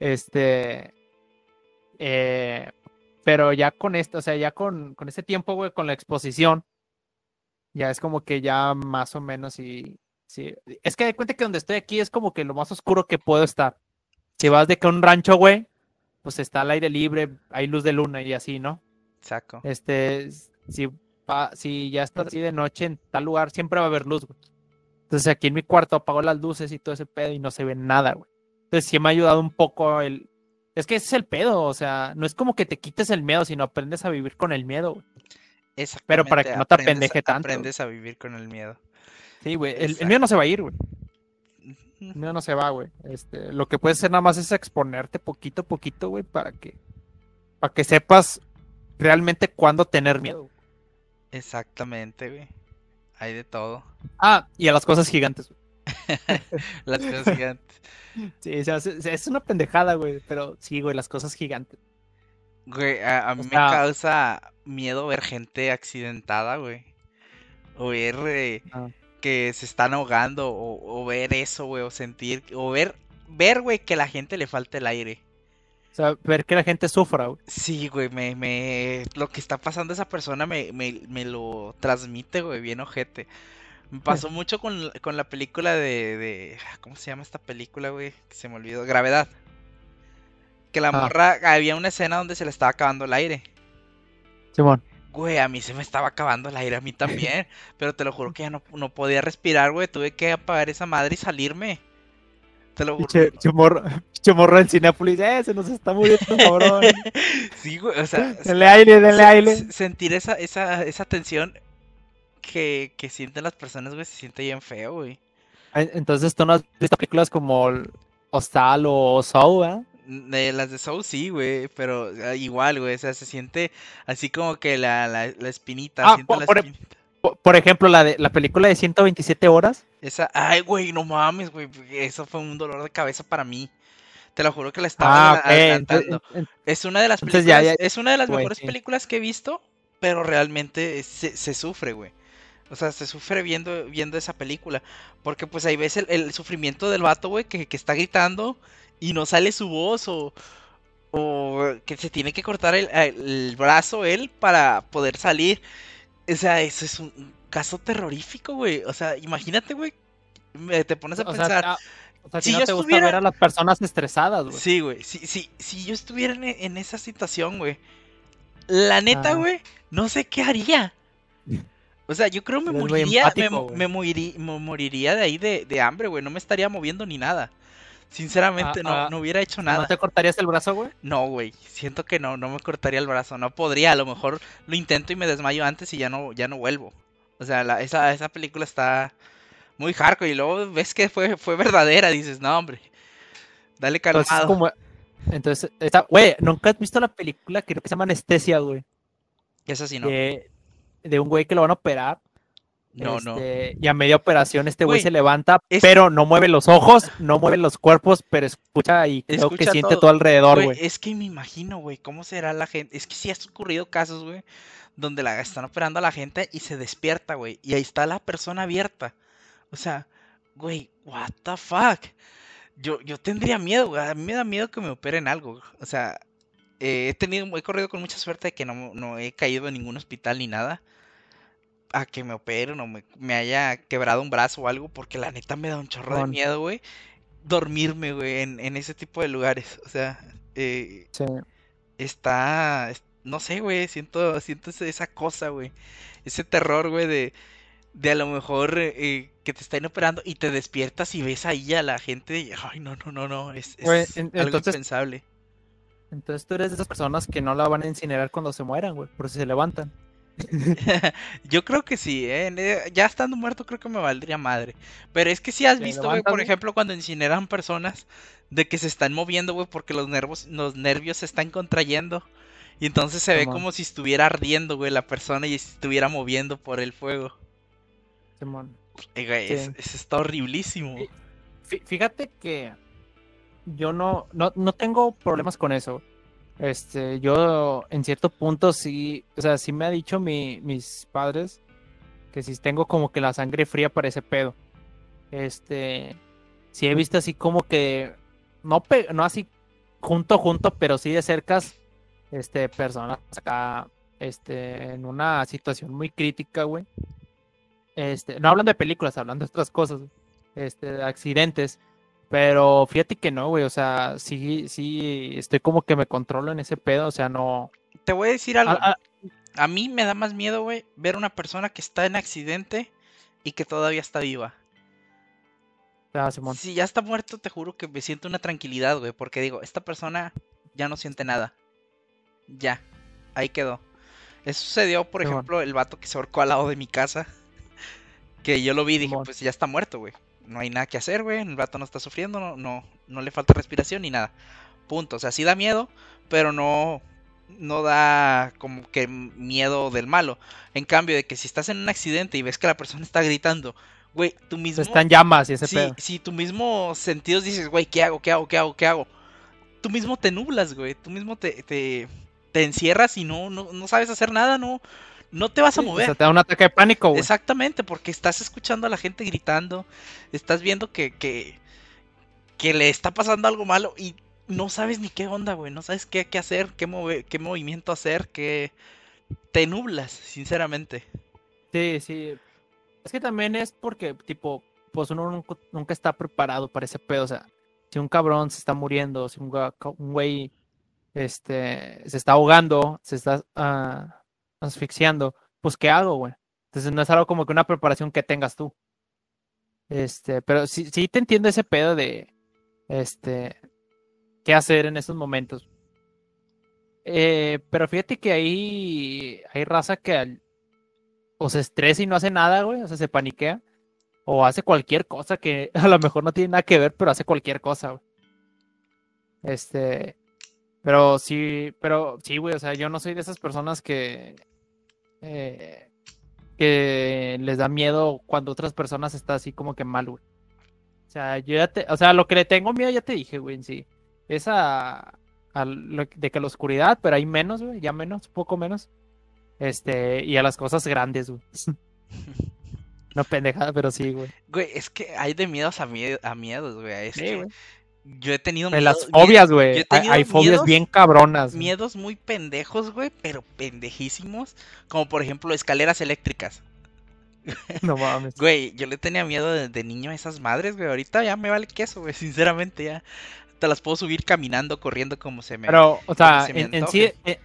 Este, eh, pero ya con esto, o sea, ya con, con este tiempo, güey, con la exposición, ya es como que ya más o menos y sí. Es que de cuenta que donde estoy aquí es como que lo más oscuro que puedo estar. Si vas de que un rancho, güey, pues está al aire libre, hay luz de luna y así, ¿no? Saco. Este, si, pa- si ya está así de noche en tal lugar, siempre va a haber luz, güey. Entonces aquí en mi cuarto apago las luces y todo ese pedo y no se ve nada, güey. Entonces sí me ha ayudado un poco el... Es que ese es el pedo, o sea, no es como que te quites el miedo, sino aprendes a vivir con el miedo, güey. Pero para que no te apendeje tanto. Aprendes a vivir con el miedo. Sí, güey. El, el miedo no se va a ir, güey. El miedo no se va, güey. Este, lo que puedes hacer nada más es exponerte poquito a poquito, güey, para que, para que sepas realmente cuándo tener miedo. Exactamente, güey. Hay de todo. Ah, y a las cosas gigantes. güey. Las cosas gigantes. Sí, o sea, es, una pendejada, güey, pero sí, güey, las cosas gigantes. Güey, a, a mí me sea- causa miedo ver gente accidentada, güey. O ver eh, Ah. Que se están ahogando, o, o ver eso, güey, o sentir, o ver, ver, güey, que la gente le falta el aire. O sea, ver que la gente sufra, güey. Sí, güey, me, me, lo que está pasando a esa persona me, me, me lo transmite, güey, bien ojete. Me pasó mucho con, con la película de, de, ¿cómo se llama esta película, güey? Que se me olvidó, Gravedad. Que la Ah. morra, había una escena donde se le estaba acabando el aire. Simón. Güey, a mí se me estaba acabando el aire, a mí también. pero te lo juro que ya no, no podía respirar, güey. Tuve que apagar esa madre y salirme. Te lo juro. Pinche pinche morro, pinche morro en Cinépolis, eh, se nos está muriendo, cabrón. Sí, güey, o sea, Denle aire, denle se- aire. se- sentir esa, esa, esa tensión que, que sienten las personas, güey, se siente bien feo, güey. En- Entonces tú no has visto películas como Hostal o Saw, ¿eh? De las de Soul sí, güey, pero igual, güey, o sea, se siente así como que la, la, la espinita, Ah, siento por- la por- espinita. Por, por ejemplo, la de la película de 127 horas. Esa, ay, güey, no mames, güey, eso fue un dolor de cabeza para mí. Te lo juro que la estaba Ah, adela- ok. adelantando. entonces- en- Es una de las películas, ya- ya- es una de las güey, mejores sí. películas que he visto, pero realmente se, se sufre, güey. O sea, se sufre viendo, viendo esa película. Porque pues ahí ves el, el sufrimiento del vato, güey, que, que está gritando y no sale su voz o, o que se tiene que cortar el, el brazo él para poder salir. O sea, eso es un, caso terrorífico, güey. O sea, imagínate, güey. Te pones a o pensar. o sea, si no yo te gusta estuviera- ver a las personas estresadas, güey. Sí, güey. Si, si, si yo estuviera en, en esa situación, güey. La neta, Ah. güey, no sé qué haría. O sea, yo creo me moriría, me, empático, me moirí- me moriría de ahí de, de hambre, güey. No me estaría moviendo ni nada. Sinceramente, Ah, no, ah, no hubiera hecho ¿No nada. te cortarías el brazo, güey? No, güey. Siento que no, no me cortaría el brazo. No podría. A lo mejor lo intento y me desmayo antes y ya no, ya no vuelvo. O sea, la- esa, esa película está muy hardcore. Y luego ves que fue, fue verdadera. Dices, no, hombre. Dale Entonces, calmado. como, Entonces, esta, güey, ¿nunca has visto la película que creo que se llama Anestesia, güey? Eso sí, no. De, de un güey que lo van a operar. No, no. este, Y a media operación este güey se levanta, es- pero no mueve los ojos, no mueve los cuerpos, pero escucha y creo que siente todo. todo, alrededor, Güey, es que me imagino, güey, cómo será la gente. Es que sí ha ocurrido casos, güey, donde la están operando a la gente y se despierta, güey. Y ahí está la persona abierta. O sea, güey, what the fuck. Yo, yo tendría miedo, güey. A mí me da miedo que me operen algo. O sea, eh, he tenido, he corrido con mucha suerte de que no, no he caído en ningún hospital ni nada. A que me operen o me, me haya quebrado un brazo o algo, porque la neta me da un chorro de miedo, güey. Dormirme, güey, en, en ese tipo de lugares. O sea, eh, Sí. está, es- no sé, güey, siento, siento esa cosa, güey, ese terror, güey, de, de a lo mejor eh, que te están operando y te despiertas y ves ahí a la gente, y, ay, no, no, no, no, es, Güey, es en- algo entonces- impensable. Entonces tú eres de esas personas que no la van a incinerar cuando se mueran, güey, por si se levantan. Yo creo que sí, ¿eh? Ne- Ya estando muerto creo que me valdría madre. Pero es que sí has ¿Te visto, güey, por ejemplo, cuando incineran personas de que se están moviendo, güey, porque los nervios, los nervios se están contrayendo. Y entonces se ve como si estuviera ardiendo, güey, la persona y estuviera moviendo por el fuego. Simón. Eh, güey, Sí. es- está horriblísimo. Fíjate que yo no, no, no tengo problemas con eso. Este, yo en cierto punto sí, o sea, sí me ha dicho mi- mis padres que si tengo como que la sangre fría para ese pedo. Este, sí he visto así como que, no, pe- no así junto, junto, pero sí de cercas, este, personas acá, este, en una situación muy crítica, güey. Este, no hablan de películas, hablan de otras cosas, este, de accidentes. Pero fíjate que no, güey, o sea, sí, sí, estoy como que me controlo en ese pedo, o sea, no. Te voy a decir algo. Ah, ah, A mí me da más miedo, güey, ver una persona que está en accidente y que todavía está viva. ah, Simón. Si ya está muerto, te juro que me siento una tranquilidad, güey, porque digo, esta persona ya no siente nada. Ya, ahí quedó. Eso sucedió, por Simón. ejemplo, el vato que se ahorcó al lado de mi casa. Que yo lo vi y dije, Simón. pues ya está muerto, güey. No hay nada que hacer, güey. El vato no está sufriendo, no, no, no le falta respiración ni nada. Punto. O sea, sí da miedo, pero no, no da como que miedo del malo. En cambio, de que si estás en un accidente y ves que la persona está gritando, güey, tú mismo. Está en llamas y ese Sí, pedo. si tu mismo sentidos dices, güey, ¿qué hago? ¿Qué hago? ¿Qué hago? ¿Qué hago? Tú mismo te nublas, güey. Tú mismo te, te, te encierras y no, no, no sabes hacer nada, no, no te vas a Sí, o mover. sea, te da un ataque de pánico, güey. Exactamente, porque estás escuchando a la gente gritando, estás viendo que, que, que le está pasando algo malo y no sabes ni qué onda, güey. No sabes qué, qué hacer, qué, move- qué movimiento hacer, qué... Te nublas, sinceramente. Sí, sí. Es que también es porque, tipo, pues uno nunca, nunca está preparado para ese pedo. O sea, si un cabrón se está muriendo, si un güey este, se está ahogando, se está ah, asfixiando, pues ¿qué hago, güey? Entonces no es algo como que una preparación que tengas tú. Este, pero sí, sí te entiendo ese pedo de, este, qué hacer en esos momentos. Eh, pero fíjate que ahí hay raza que al- o se estresa y no hace nada, güey, o sea, se paniquea, o hace cualquier cosa que a lo mejor no tiene nada que ver, pero hace cualquier cosa, güey. Este, pero sí, pero sí, güey, o sea, yo no soy de esas personas que, eh, que les da miedo cuando otras personas están así como que mal, güey. O sea, yo ya te, o sea, lo que le tengo miedo ya te dije, güey, en sí. Es a, a lo- de que la oscuridad, pero hay menos, güey, ya menos, poco menos. Este, y a las cosas grandes, güey. No pendejada, pero sí, güey. Güey, es que hay de miedos a, mie- a miedos, güey. Es Sí, que güey. Yo he tenido De las miedo- fobias, yo güey. Hay, fobias miedos- bien cabronas. Miedos muy pendejos, güey, pero pendejísimos. Como por ejemplo escaleras eléctricas. No mames. Güey, yo le tenía miedo de, de niño a esas madres, güey. Ahorita ya me vale queso, güey. Sinceramente, ya. Te las puedo subir caminando, corriendo como se me. Pero, o sea, se en, en sí, antoje.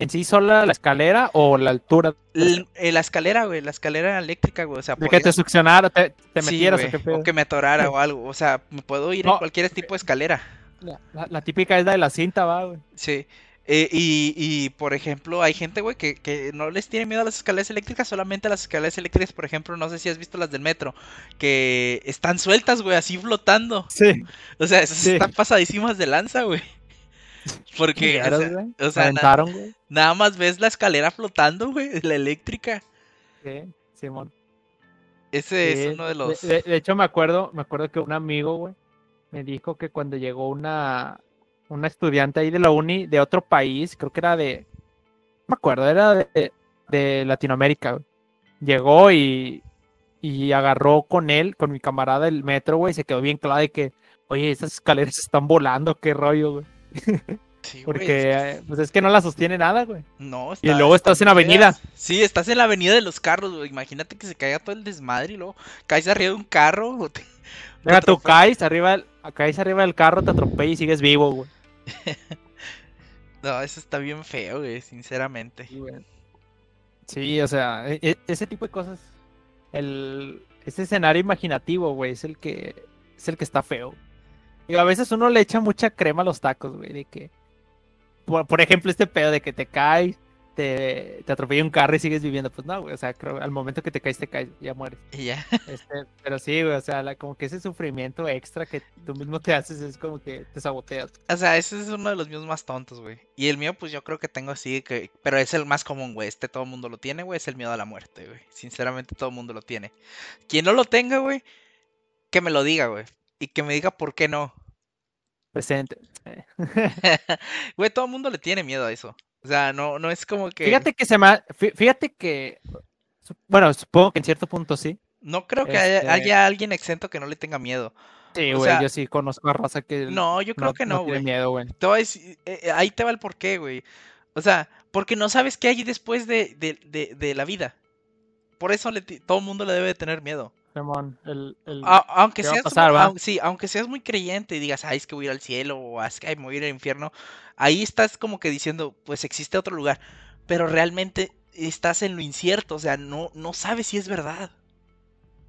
En, en sí sola la escalera o la altura. L- eh, la escalera, güey. La escalera eléctrica, güey. O sea, De que te succionara, te, te sí, metieras o güey, pedo. o que me atorara o algo. O sea, me puedo ir en No. cualquier tipo de escalera. La, la- la típica es la de la cinta, va, güey. Sí. Eh, y, y, por ejemplo, hay gente, güey, que, que no les tiene miedo a las escaleras eléctricas, solamente a las escaleras eléctricas, por ejemplo, no sé si has visto las del metro, que están sueltas, güey, así flotando. Sí. O sea, esas Sí. están pasadísimas de lanza, güey. Porque, o sea, o na- nada más ves la escalera flotando, güey, la eléctrica. Sí, Simón. Ese Sí, es uno de los... De, de hecho, me acuerdo, me acuerdo que un amigo, güey, me dijo que cuando llegó una, una estudiante ahí de la uni de otro país, creo que era de, no me acuerdo, era de, de Latinoamérica, güey. Llegó y, y agarró con él, con mi camarada el metro, güey, y se quedó bien claro de que, oye, esas escaleras están volando, qué rollo, güey. Sí, güey, Porque, es- eh, pues es que no la sostiene nada, güey. No, Y luego estás en muy avenida. Sí, estás en la avenida de los carros, güey. Imagínate que se caiga todo el desmadre y luego caes arriba de un carro. o te- Mira, tú atropella. caes arriba, caes arriba del carro, te atropellas y sigues vivo, güey. No, eso está bien feo, güey, sinceramente. Sí, o sea, e- e- ese tipo de cosas, el, ese escenario imaginativo, güey, es el que es el que está feo. Y a veces uno le echa mucha crema a los tacos, güey, de que, por, por ejemplo, este pedo de que te caes, te, te atropella un carro y sigues viviendo, pues no, güey, o sea, creo, al momento que te caes, te caes, ya mueres. Y ya. Este, pero sí, güey, o sea, la- como que ese sufrimiento extra que tú mismo te haces es como que te saboteas. O sea, ese es uno de los míos más tontos, güey. Y el mío, pues yo creo que tengo así, que... pero es el más común, güey. Este todo el mundo lo tiene, güey. Es el miedo a la muerte, güey. Sinceramente, todo el mundo lo tiene. Quien no lo tenga, güey, que me lo diga, güey. Y que me diga por qué no. Presente. Eh. Güey, todo el mundo le tiene miedo a eso. O sea, no, no es como que. Fíjate que se me fíjate que bueno, supongo que en cierto punto sí. No creo que haya, Este- haya alguien exento que no le tenga miedo. Sí, güey, sea, yo sí conozco a raza que No, yo creo que no, güey. miedo, güey. Eh, eh, ahí te va el porqué, güey. O sea, porque no sabes qué hay después de, de, de, de la vida. Por eso le todo el mundo le debe de tener miedo. Simón, el, el- A- aunque ¿Qué va a seas pasar, sí, aunque seas muy creyente y digas, ay, es que voy a ir al cielo o es que ay, me voy a ir al infierno, ahí estás como que diciendo, pues existe otro lugar, pero realmente estás en lo incierto, o sea, no, no sabes si es verdad.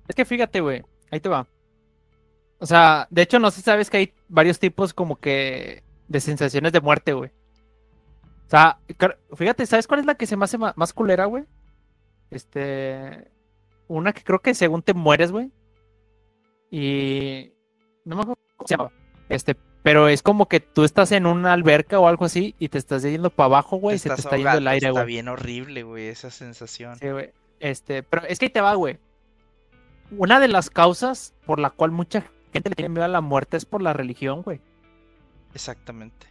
Es que fíjate, güey, ahí te va. O sea, de hecho, no sé si sabes que hay varios tipos como que de sensaciones de muerte, güey. O sea, fíjate, ¿sabes cuál es la que se me hace más culera, güey? Este, una que creo que según te mueres, güey. Y no me acuerdo cómo se llama. Este, pero es como que tú estás en una alberca o algo así y te estás yendo para abajo, güey, y se te está yendo el aire, Está güey. bien horrible, güey, esa sensación. Sí, güey. Este, pero es que ahí te va, güey. Una de las causas por la cual mucha gente le tiene miedo a la muerte es por la religión, güey. Exactamente.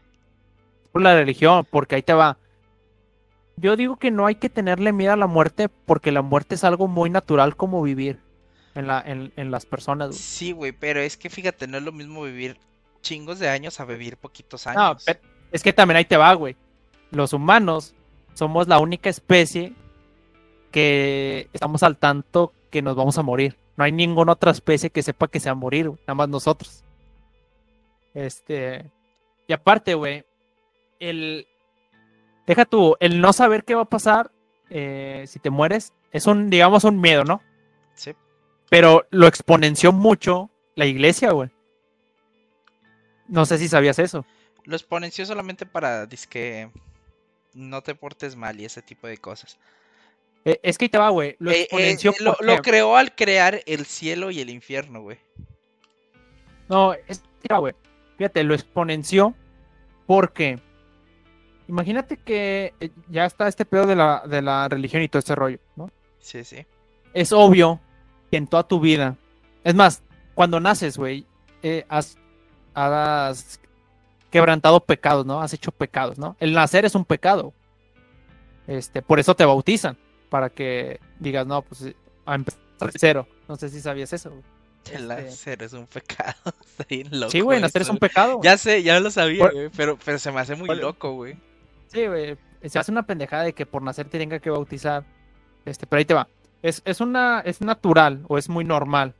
Por la religión, porque ahí te va. Yo digo que no hay que tenerle miedo a la muerte porque la muerte es algo muy natural como vivir en, la, en, en las personas, güey. Sí, güey, pero es que fíjate, no es lo mismo vivir chingos de años a vivir poquitos No, años. pe- es que también ahí te va, güey. Los humanos somos la única especie que estamos al tanto que nos vamos a morir. No hay ninguna otra especie que sepa que se va a morir, güey, nada más nosotros. Este. Y aparte, güey, el. Deja tú, el no saber qué va a pasar eh, si te mueres es un, digamos, un miedo, ¿no? Sí. Pero lo exponenció mucho la iglesia, güey. No sé si sabías eso. Lo exponenció solamente para que no te portes mal y ese tipo de cosas. Eh, es que ahí te va, güey. Lo Eh, eh, exponenció. lo, ¿por lo creó al crear el cielo y el infierno, güey. No, es que te va, güey. Fíjate, lo exponenció porque. Imagínate que eh, ya está este pedo de la, de la religión y todo ese rollo, ¿no? Sí, sí. Es obvio que en toda tu vida. Es más, cuando naces, güey, eh, has, has quebrantado pecados, ¿no? Has hecho pecados, ¿no? El nacer es un pecado. Este, por eso te bautizan. Para que digas, no, pues eh, a empezar cero. No sé si sabías eso. güey. El Este- nacer es un pecado. Está bien loco. Sí, güey, nacer es un pecado. Ya sé, ya lo sabía, Por- güey. Pero, pero se me hace muy Por- loco, güey. Sí, güey. Se hace una pendejada de que por nacer te tenga que bautizar. Este, pero ahí te va. Es, es una, es natural o es muy normal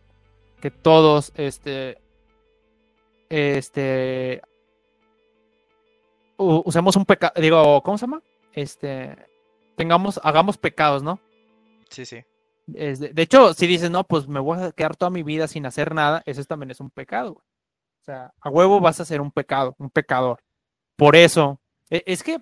que todos, este, este, usemos un pecado, digo, ¿cómo se llama? Este, tengamos, hagamos pecados, ¿no? Sí, sí. Es de, de hecho, si dices, no, pues me voy a quedar toda mi vida sin hacer nada, eso también es un pecado. güey. O sea, a huevo vas a ser un pecado, un pecador. Por eso, e- es que,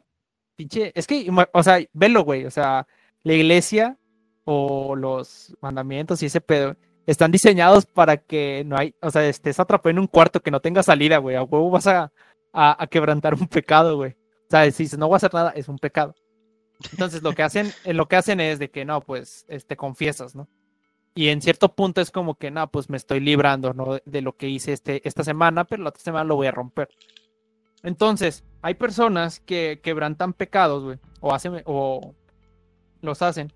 pinche, es que, o sea, velo, güey, o sea, la iglesia o los mandamientos y ese pedo están diseñados para que no hay, o sea, estés atrapado en un cuarto que no tenga salida, güey. A huevo vas a, a, a quebrantar un pecado, güey. O sea, si no voy a hacer nada, es un pecado. Entonces lo que hacen, eh, lo que hacen es de que no, pues, este, confiesas, ¿no? Y en cierto punto es como que, no, pues me estoy librando, ¿no? De lo que hice este, esta semana, pero la otra semana lo voy a romper. Entonces, hay personas que quebrantan pecados, güey, o hacen, o los hacen,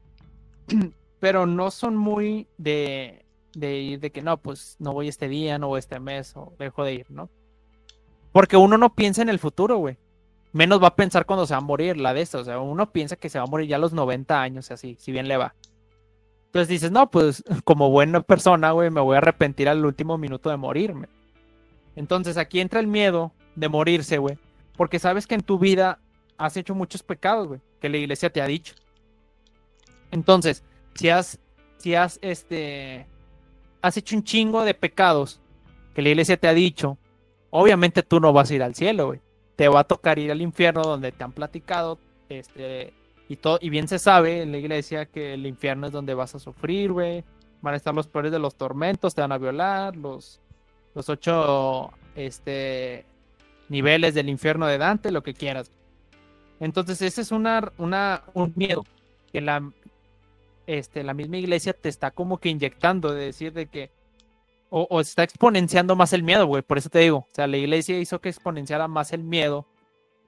pero no son muy de, de ir de que no, pues no voy este día, no voy este mes, o dejo de ir, ¿no? Porque uno no piensa en el futuro, güey. Menos va a pensar cuando se va a morir la de estas. O sea, uno piensa que se va a morir ya a los 90 años, así, si bien le va. Entonces dices, no, pues como buena persona, güey, me voy a arrepentir al último minuto de morirme. Entonces aquí entra el miedo de morirse, güey. Porque sabes que en tu vida has hecho muchos pecados, güey, que la iglesia te ha dicho. Entonces, si has, si has, este, has hecho un chingo de pecados que la iglesia te ha dicho, obviamente tú no vas a ir al cielo, güey. Te va a tocar ir al infierno donde te han platicado, este, y todo, y bien se sabe en la iglesia que el infierno es donde vas a sufrir, güey. Van a estar los peores de los tormentos, te van a violar, los, los ocho, este, niveles del infierno de Dante, lo que quieras. Entonces, ese es una, una, un miedo que la, este, la misma iglesia te está como que inyectando, de decir de que, o, está exponenciando más el miedo, güey, por eso te digo, o sea, la iglesia hizo que exponenciara más el miedo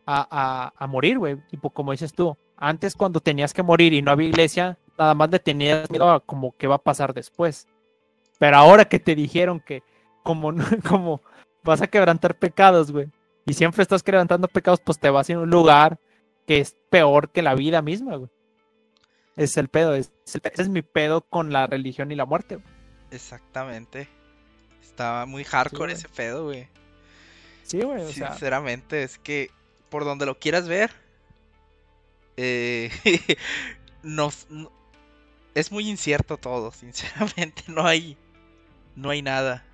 a, a, a morir, güey, tipo como dices tú, antes cuando tenías que morir y no había iglesia, nada más le tenías miedo a como qué va a pasar después. Pero ahora que te dijeron que como, como vas a quebrantar pecados, güey, y siempre estás quebrantando pecados, pues te vas a un lugar que es peor que la vida misma, güey. Ese es el pedo, es, ese es mi pedo con la religión y la muerte. güey. Exactamente. Estaba muy hardcore ese pedo, güey. Sí, güey, o sea, Sinceramente, es que por donde lo quieras ver, eh, nos, no- es muy incierto todo, sinceramente, no hay, no hay nada.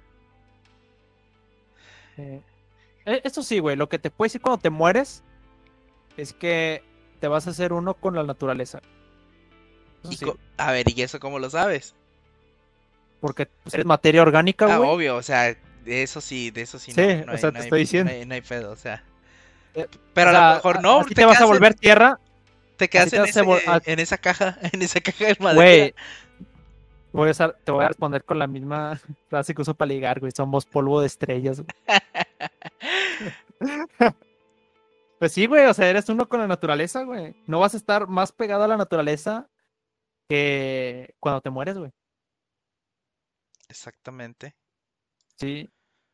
eh, eso sí, güey, lo que te puede decir cuando te mueres es que te vas a hacer uno con la naturaleza. Y sí, a ver, ¿y eso cómo lo sabes? porque pues, eres materia orgánica, Ah, güey. obvio, o sea, de eso sí, de eso sí, Sí, no, no o hay, sea, no te hay- estoy diciendo. no hay- no hay pedo, o sea. Eh, Pero O a lo mejor no, así te vas a en- volver tierra, te quedas así te en, ese- a- en esa caja, en esa caja de madera. güey. Voy a usar- te voy a responder con la misma frase que uso para ligar, güey. Somos polvo de estrellas. güey. Pues sí, güey, o sea, eres uno con la naturaleza, güey. No vas a estar más pegado a la naturaleza que cuando te mueres, güey. Exactamente. Sí.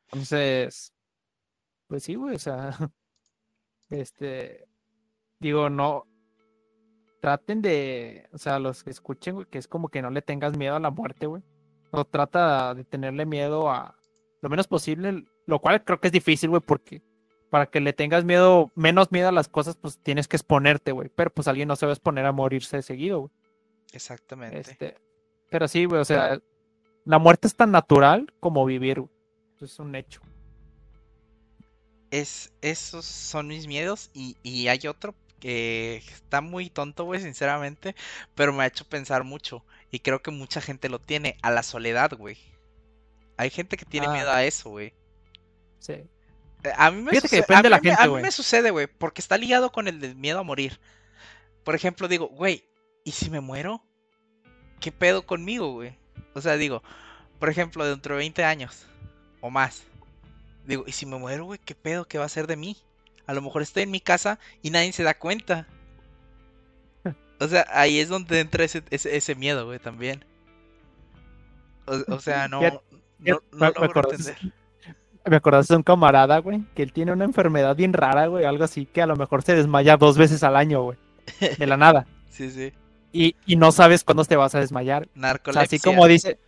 Entonces, pues sí, güey, o sea, este, digo, no, traten de, o sea, los que escuchen, güey, que es como que no le tengas miedo a la muerte, güey. O trata de tenerle miedo a lo menos posible, lo cual creo que es difícil, güey, porque para que le tengas miedo, menos miedo a las cosas, pues tienes que exponerte, güey. Pero pues alguien no se va a exponer a morirse seguido, güey. Exactamente. Este, pero sí, güey, o sea, la muerte es tan natural como vivir, güey. Es un hecho. Es, esos son mis miedos y, y hay otro que está muy tonto, güey, sinceramente, pero me ha hecho pensar mucho y creo que mucha gente lo tiene, a la soledad, güey. Hay gente que tiene Ah. miedo a eso, güey. Sí. Eh, A mí me Fíjate que suce- depende a de la gente, A mí güey. me sucede, güey, porque está ligado con el del miedo a morir. Por ejemplo, digo, güey, ¿y si me muero? ¿Qué pedo conmigo, güey? O sea, digo, por ejemplo, dentro de 20 años o más. Digo, ¿y si me muero, güey? ¿Qué pedo? ¿Qué va a ser de mí? A lo mejor estoy en mi casa y nadie se da cuenta. O sea, ahí es donde entra ese, ese, ese miedo, güey, también. O, o sea, no, no, no me logro entender. Me acordaste de un camarada, güey, que él tiene una enfermedad bien rara, güey, algo así, que a lo mejor se desmaya dos veces al año, güey. De la nada. Sí, sí. Y, y no sabes cuándo te vas a desmayar. O sea, Narcolepsia. así como dice,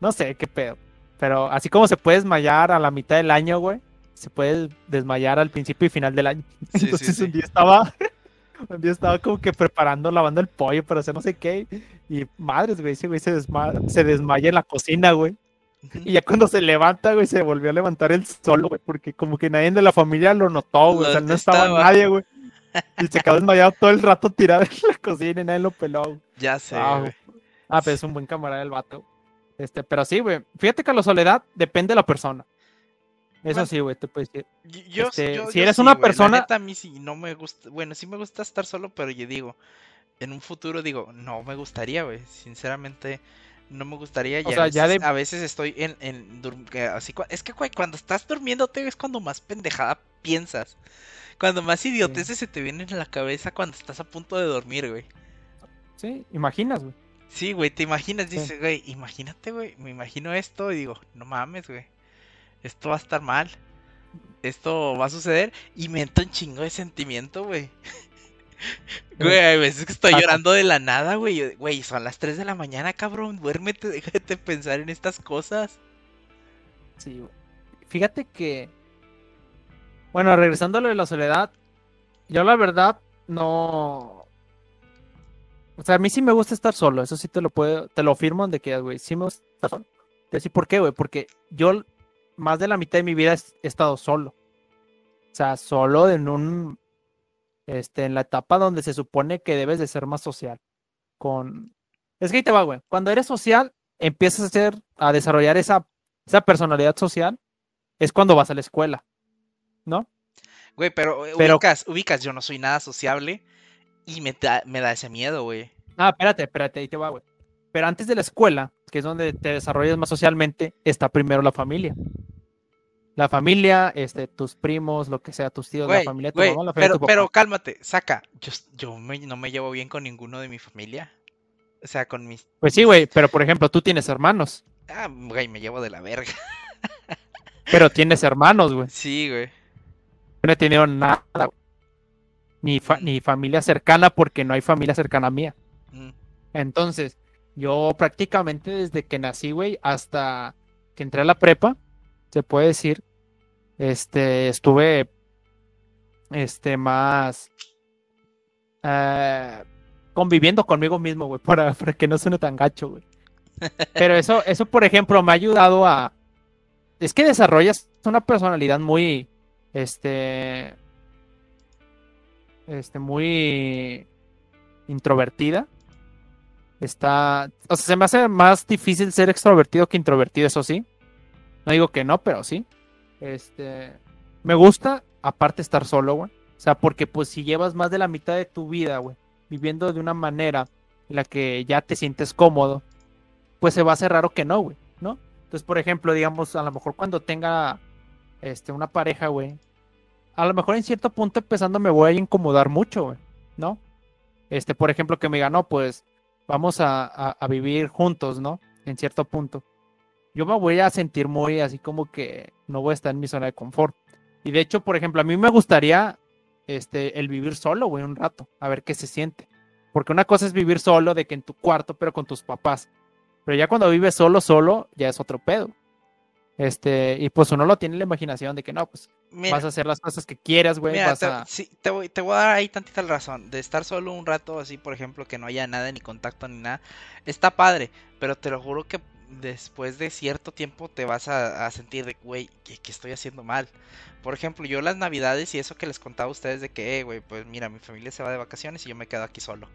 no sé qué pedo. Pero así como se puede desmayar a la mitad del año, güey, se puede desmayar al principio y final del año. Sí, Entonces sí. un día estaba, un día estaba como que preparando, lavando el pollo para hacer no sé qué. Y madres, güey, ese güey se, desma- se desmaya en la cocina, güey. Y ya cuando se levanta, güey, se volvió a levantar él solo, güey, porque como que nadie de la familia lo notó, güey. O sea, no estaba estaba. nadie, güey. Y se quedó desmayado todo el rato tirado en la cocina y nadie lo peló, güey. Ya sé, Ah, güey. Ah, pero es un buen camarada el vato. Este, pero sí, güey. Fíjate que la soledad depende de la persona. Eso Man- sí, güey, te puedo decir. Yo, yo- Este, yo- si yo eres sí, una güey, la persona- neta, a mí sí no me gusta. Bueno, sí me gusta estar solo, pero yo digo, en un futuro digo, no me gustaría, güey. Sinceramente, no me gustaría. Y O a, veces, ya de- a veces estoy en. en así, es que, güey, cuando estás durmiéndote es cuando más pendejada piensas. Cuando más idioteces se te vienen a la cabeza cuando estás a punto de dormir, güey. Sí, imaginas, güey. Sí, güey, te imaginas, Sí. dices, güey, imagínate, güey, me imagino esto y digo, no mames, güey, esto va a estar mal, esto va a suceder y me entra un chingo de sentimiento, güey. Güey, hay veces que estoy llorando de la nada, güey, güey, son las 3 de la mañana, cabrón, duérmete, déjate pensar en estas cosas. Sí, güey. Fíjate que. Bueno, regresando a lo de la soledad, yo la verdad no. O sea, a mí sí me gusta estar solo, eso sí te lo puedo, te lo firmo donde quieras, güey. Sí me gusta estar solo. Te a decir por qué, güey, porque yo más de la mitad de mi vida he estado solo. O sea, solo en un. Este, en la etapa donde se supone que debes de ser más social. Con. Es que ahí te va, güey. Cuando eres social, empiezas a ser, a desarrollar esa esa personalidad social es cuando vas a la escuela, ¿no? Güey, pero, eh, Pero- ubicas, ubicas, yo no soy nada sociable y me da, me da ese miedo, güey. Ah, espérate, espérate, ahí te va, güey. Pero antes de la escuela, que es donde te desarrollas más socialmente, está primero la familia. La familia, este, tus primos, lo que sea, tus tíos, la familia de tu güey, mamá, la familia de pero, pero cálmate, saca, yo, yo me- no me llevo bien con ninguno de mi familia. O sea, con mis... Pues sí, güey, pero por ejemplo, tú tienes hermanos, Ah, güey, me llevo de la verga. pero tienes hermanos, güey. Sí, güey. Yo no he tenido nada, güey. Ni, fa- ni familia cercana porque no hay familia cercana mía. Mm. Entonces, yo prácticamente desde que nací, güey, hasta que entré a la prepa, se puede decir, este, estuve, este, más eh, conviviendo conmigo mismo, güey, para, para que no suene tan gacho, güey. Pero eso, eso, por ejemplo, me ha ayudado a, es que desarrollas una personalidad muy, este, este, muy introvertida. Está, o sea, se me hace más difícil ser extrovertido que introvertido, eso sí. No digo que no, pero sí. Este, me gusta, aparte estar solo, güey. O sea, porque pues si llevas más de la mitad de tu vida, güey, viviendo de una manera en la que ya te sientes cómodo, pues se va a hacer raro que no, güey, ¿no? Entonces, por ejemplo, digamos, a lo mejor cuando tenga este, una pareja, güey, a lo mejor en cierto punto empezando me voy a incomodar mucho, güey, ¿no? Este, por ejemplo, que me diga, no, pues vamos a, vivir juntos, ¿no? En cierto punto. Yo me voy a sentir muy así como que no voy a estar en mi zona de confort. Y de hecho, por ejemplo, a mí me gustaría este, el vivir solo, güey, un rato, a ver qué se siente. Porque una cosa es vivir solo, de que en tu cuarto, pero con tus papás. Pero ya cuando vives solo, solo, ya es otro pedo. Este, y pues uno lo tiene en la imaginación de que no, pues Mira, vas a hacer las cosas que quieras, güey. mira, Vas te, a. sí, te voy, te voy a dar ahí tantita razón. De estar solo un rato así, por ejemplo, que no haya nada, ni contacto, ni nada. Está padre, pero te lo juro que después de cierto tiempo te vas a, a sentir de, güey, ¿qué, qué estoy haciendo mal? Por ejemplo, yo las navidades y eso que les contaba a ustedes de que, eh, güey, pues mira, mi familia se va de vacaciones y yo me quedo aquí solo,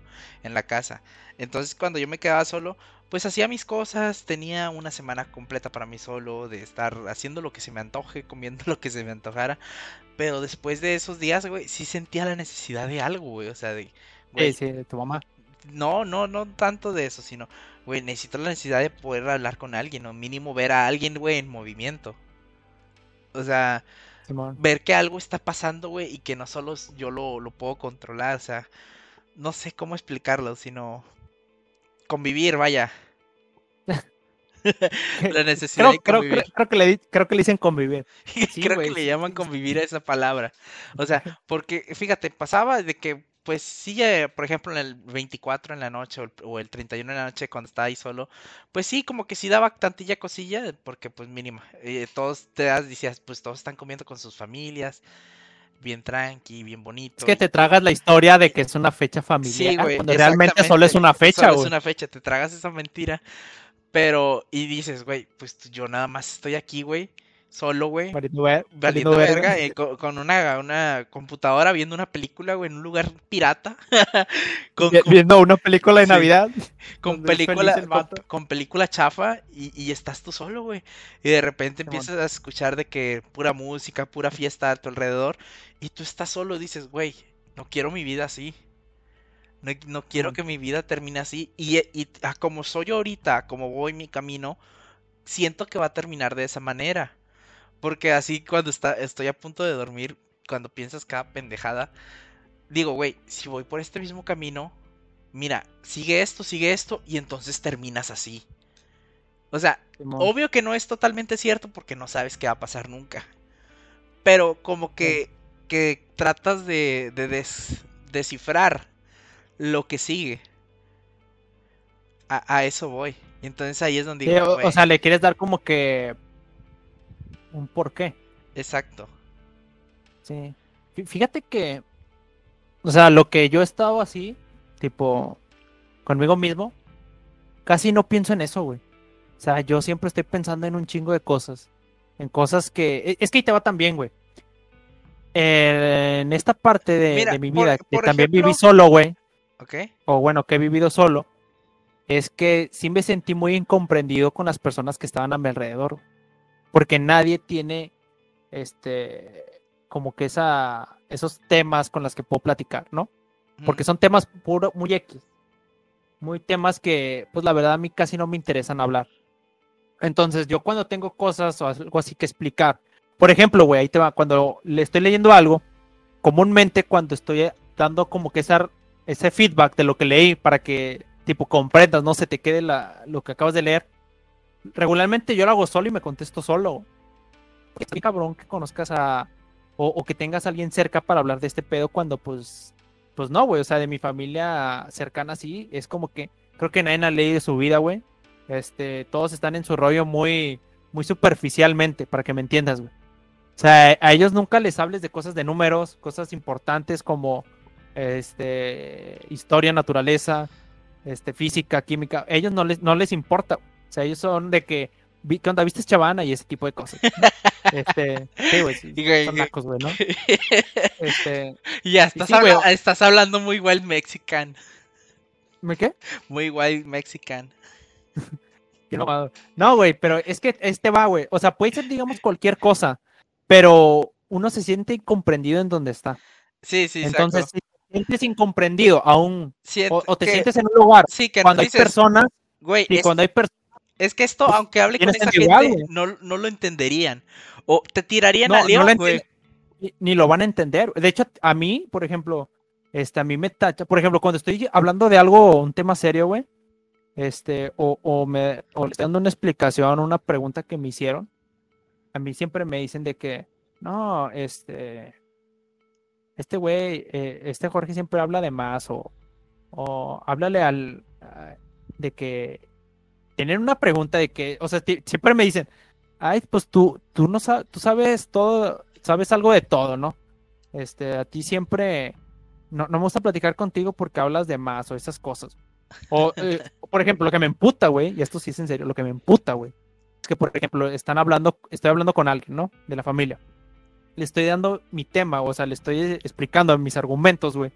en la casa. Entonces, cuando yo me quedaba solo, pues hacía mis cosas, tenía una semana completa para mí solo, de estar haciendo lo que se me antoje, comiendo lo que se me antojara. Pero después de esos días, güey, sí sentía la necesidad de algo, güey. O sea, de, güey, Sí, sí, de tu mamá. No, no, no tanto de eso, sino, güey, necesito la necesidad de poder hablar con alguien, o mínimo ver a alguien, güey, en movimiento. O sea, Simón. ver que algo está pasando, güey, y que no solo yo lo, lo puedo controlar, o sea, no sé cómo explicarlo, sino convivir, vaya. La necesidad Creo, de convivir. creo, creo que le, creo que le dicen convivir. Sí, Creo que le llaman convivir a esa palabra. O sea, porque fíjate, pasaba de que, pues sí, ya, por ejemplo, en el 24 en la noche o el, o el 31 en la noche cuando estaba ahí solo, pues sí, como que sí daba tantilla cosilla, porque pues mínima, eh, todos te das, decías, pues todos están comiendo con sus familias, bien tranqui, bien bonito. Es que y- te tragas la historia de que es una fecha familiar. Sí, güey, cuando realmente solo es una fecha, Solo güey. es una fecha, te tragas esa mentira. Pero, y dices, güey, pues yo nada más estoy aquí, güey. Solo, güey. Valiendo ver- Valiendo valiendo verga, verga. eh, co- con, una, una computadora viendo una película, güey, en un lugar pirata. con, Vi- con- Viendo una película de Sí. Navidad. con película, el con, película chafa y, y estás tú solo, güey. Y de repente empiezas a escuchar de que pura música, pura fiesta a tu alrededor y tú estás solo, dices, güey, no quiero mi vida así. No, no quiero que mi vida termine así. Y, y a como soy yo ahorita, a como voy mi camino, siento que va a terminar de esa manera. Porque así cuando está, estoy a punto de dormir, cuando piensas cada pendejada, digo, güey, si voy por este mismo camino, mira, sigue esto, sigue esto, y entonces terminas así. O sea, Simón. obvio que no es totalmente cierto porque no sabes qué va a pasar nunca. Pero como que, que tratas de, de des- descifrar lo que sigue. A, a eso voy. Y entonces ahí es donde Sí, digo, o, o "Güey, sea, le quieres dar como que un porqué. exacto. Sí. Fí- Fíjate que, o sea, lo que yo he estado así, tipo, conmigo mismo, casi no pienso en eso, güey. O sea, yo siempre estoy pensando en un chingo de cosas. En cosas que... e- Es que ahí te va también, güey. Eh, En esta parte de, Mira, de mi por- vida, que por también viví solo, güey. ¿Ok? o bueno, que he vivido solo, es que sí me sentí muy incomprendido con las personas que estaban a mi alrededor. Porque nadie tiene, este, como que esa, esos temas con los que puedo platicar, ¿no? Porque son temas puro, muy X. Muy temas que, pues la verdad a mí casi no me interesan hablar. Entonces, yo cuando tengo cosas o algo así que explicar, por ejemplo, güey, ahí te va, cuando le estoy leyendo algo, comúnmente cuando estoy dando como que esa, ese feedback de lo que leí para que, tipo, comprendas, no se te quede la, lo que acabas de leer, regularmente yo lo hago solo y me contesto solo. Es bien cabrón que conozcas a, o, o que tengas a alguien cerca para hablar de este pedo cuando, pues, pues no, güey, o sea, de mi familia cercana sí, es como que creo que nadie ha leído su vida, güey. Este, todos están en su rollo muy, muy superficialmente, para que me entiendas, güey. O sea, a ellos nunca les hables de cosas de números, cosas importantes como este, historia, naturaleza, este, física, química. A ellos no les, no les importa. O sea, ellos son de que, ¿qué onda? ¿Viste Chavana? Y ese tipo de cosas. Este, sí, güey, sí, güey, son nacos, güey, ¿no? Este, ya, estás, sí, güey. estás hablando muy wild mexican. ¿me qué? Muy wild mexican. No, güey, pero es que este va, güey. O sea, puede ser, digamos, cualquier cosa, pero uno se siente incomprendido en donde está. Sí, sí, Entonces, exacto. si te sientes incomprendido aún, Siento o, o te que- sientes en un lugar, Sí, que cuando hay personas, güey, y es, cuando hay personas, es que esto, aunque hable con esa igual, gente, no, no lo entenderían. O te tirarían no, a no güey. ni, ni lo van a entender. De hecho, a mí, por ejemplo, este, a mí me tacha, por ejemplo, cuando estoy hablando de algo, un tema serio, güey, este, o, o me, o le estoy dando una explicación, una pregunta que me hicieron, a mí siempre me dicen de que, no, este, este güey, eh, este Jorge siempre habla de más, o, o háblale al, de que, tener una pregunta de que, o sea, siempre me dicen, ay, pues tú, tú no sabes, tú sabes todo, sabes algo de todo, ¿no? Este, a ti siempre, no, no me gusta platicar contigo porque hablas de más o esas cosas. O, eh, por ejemplo, lo que me emputa, güey, y esto sí es en serio, lo que me emputa, güey, es que, por ejemplo, están hablando, estoy hablando con alguien, ¿no? De la familia. Le estoy dando mi tema, o sea, le estoy explicando mis argumentos, güey.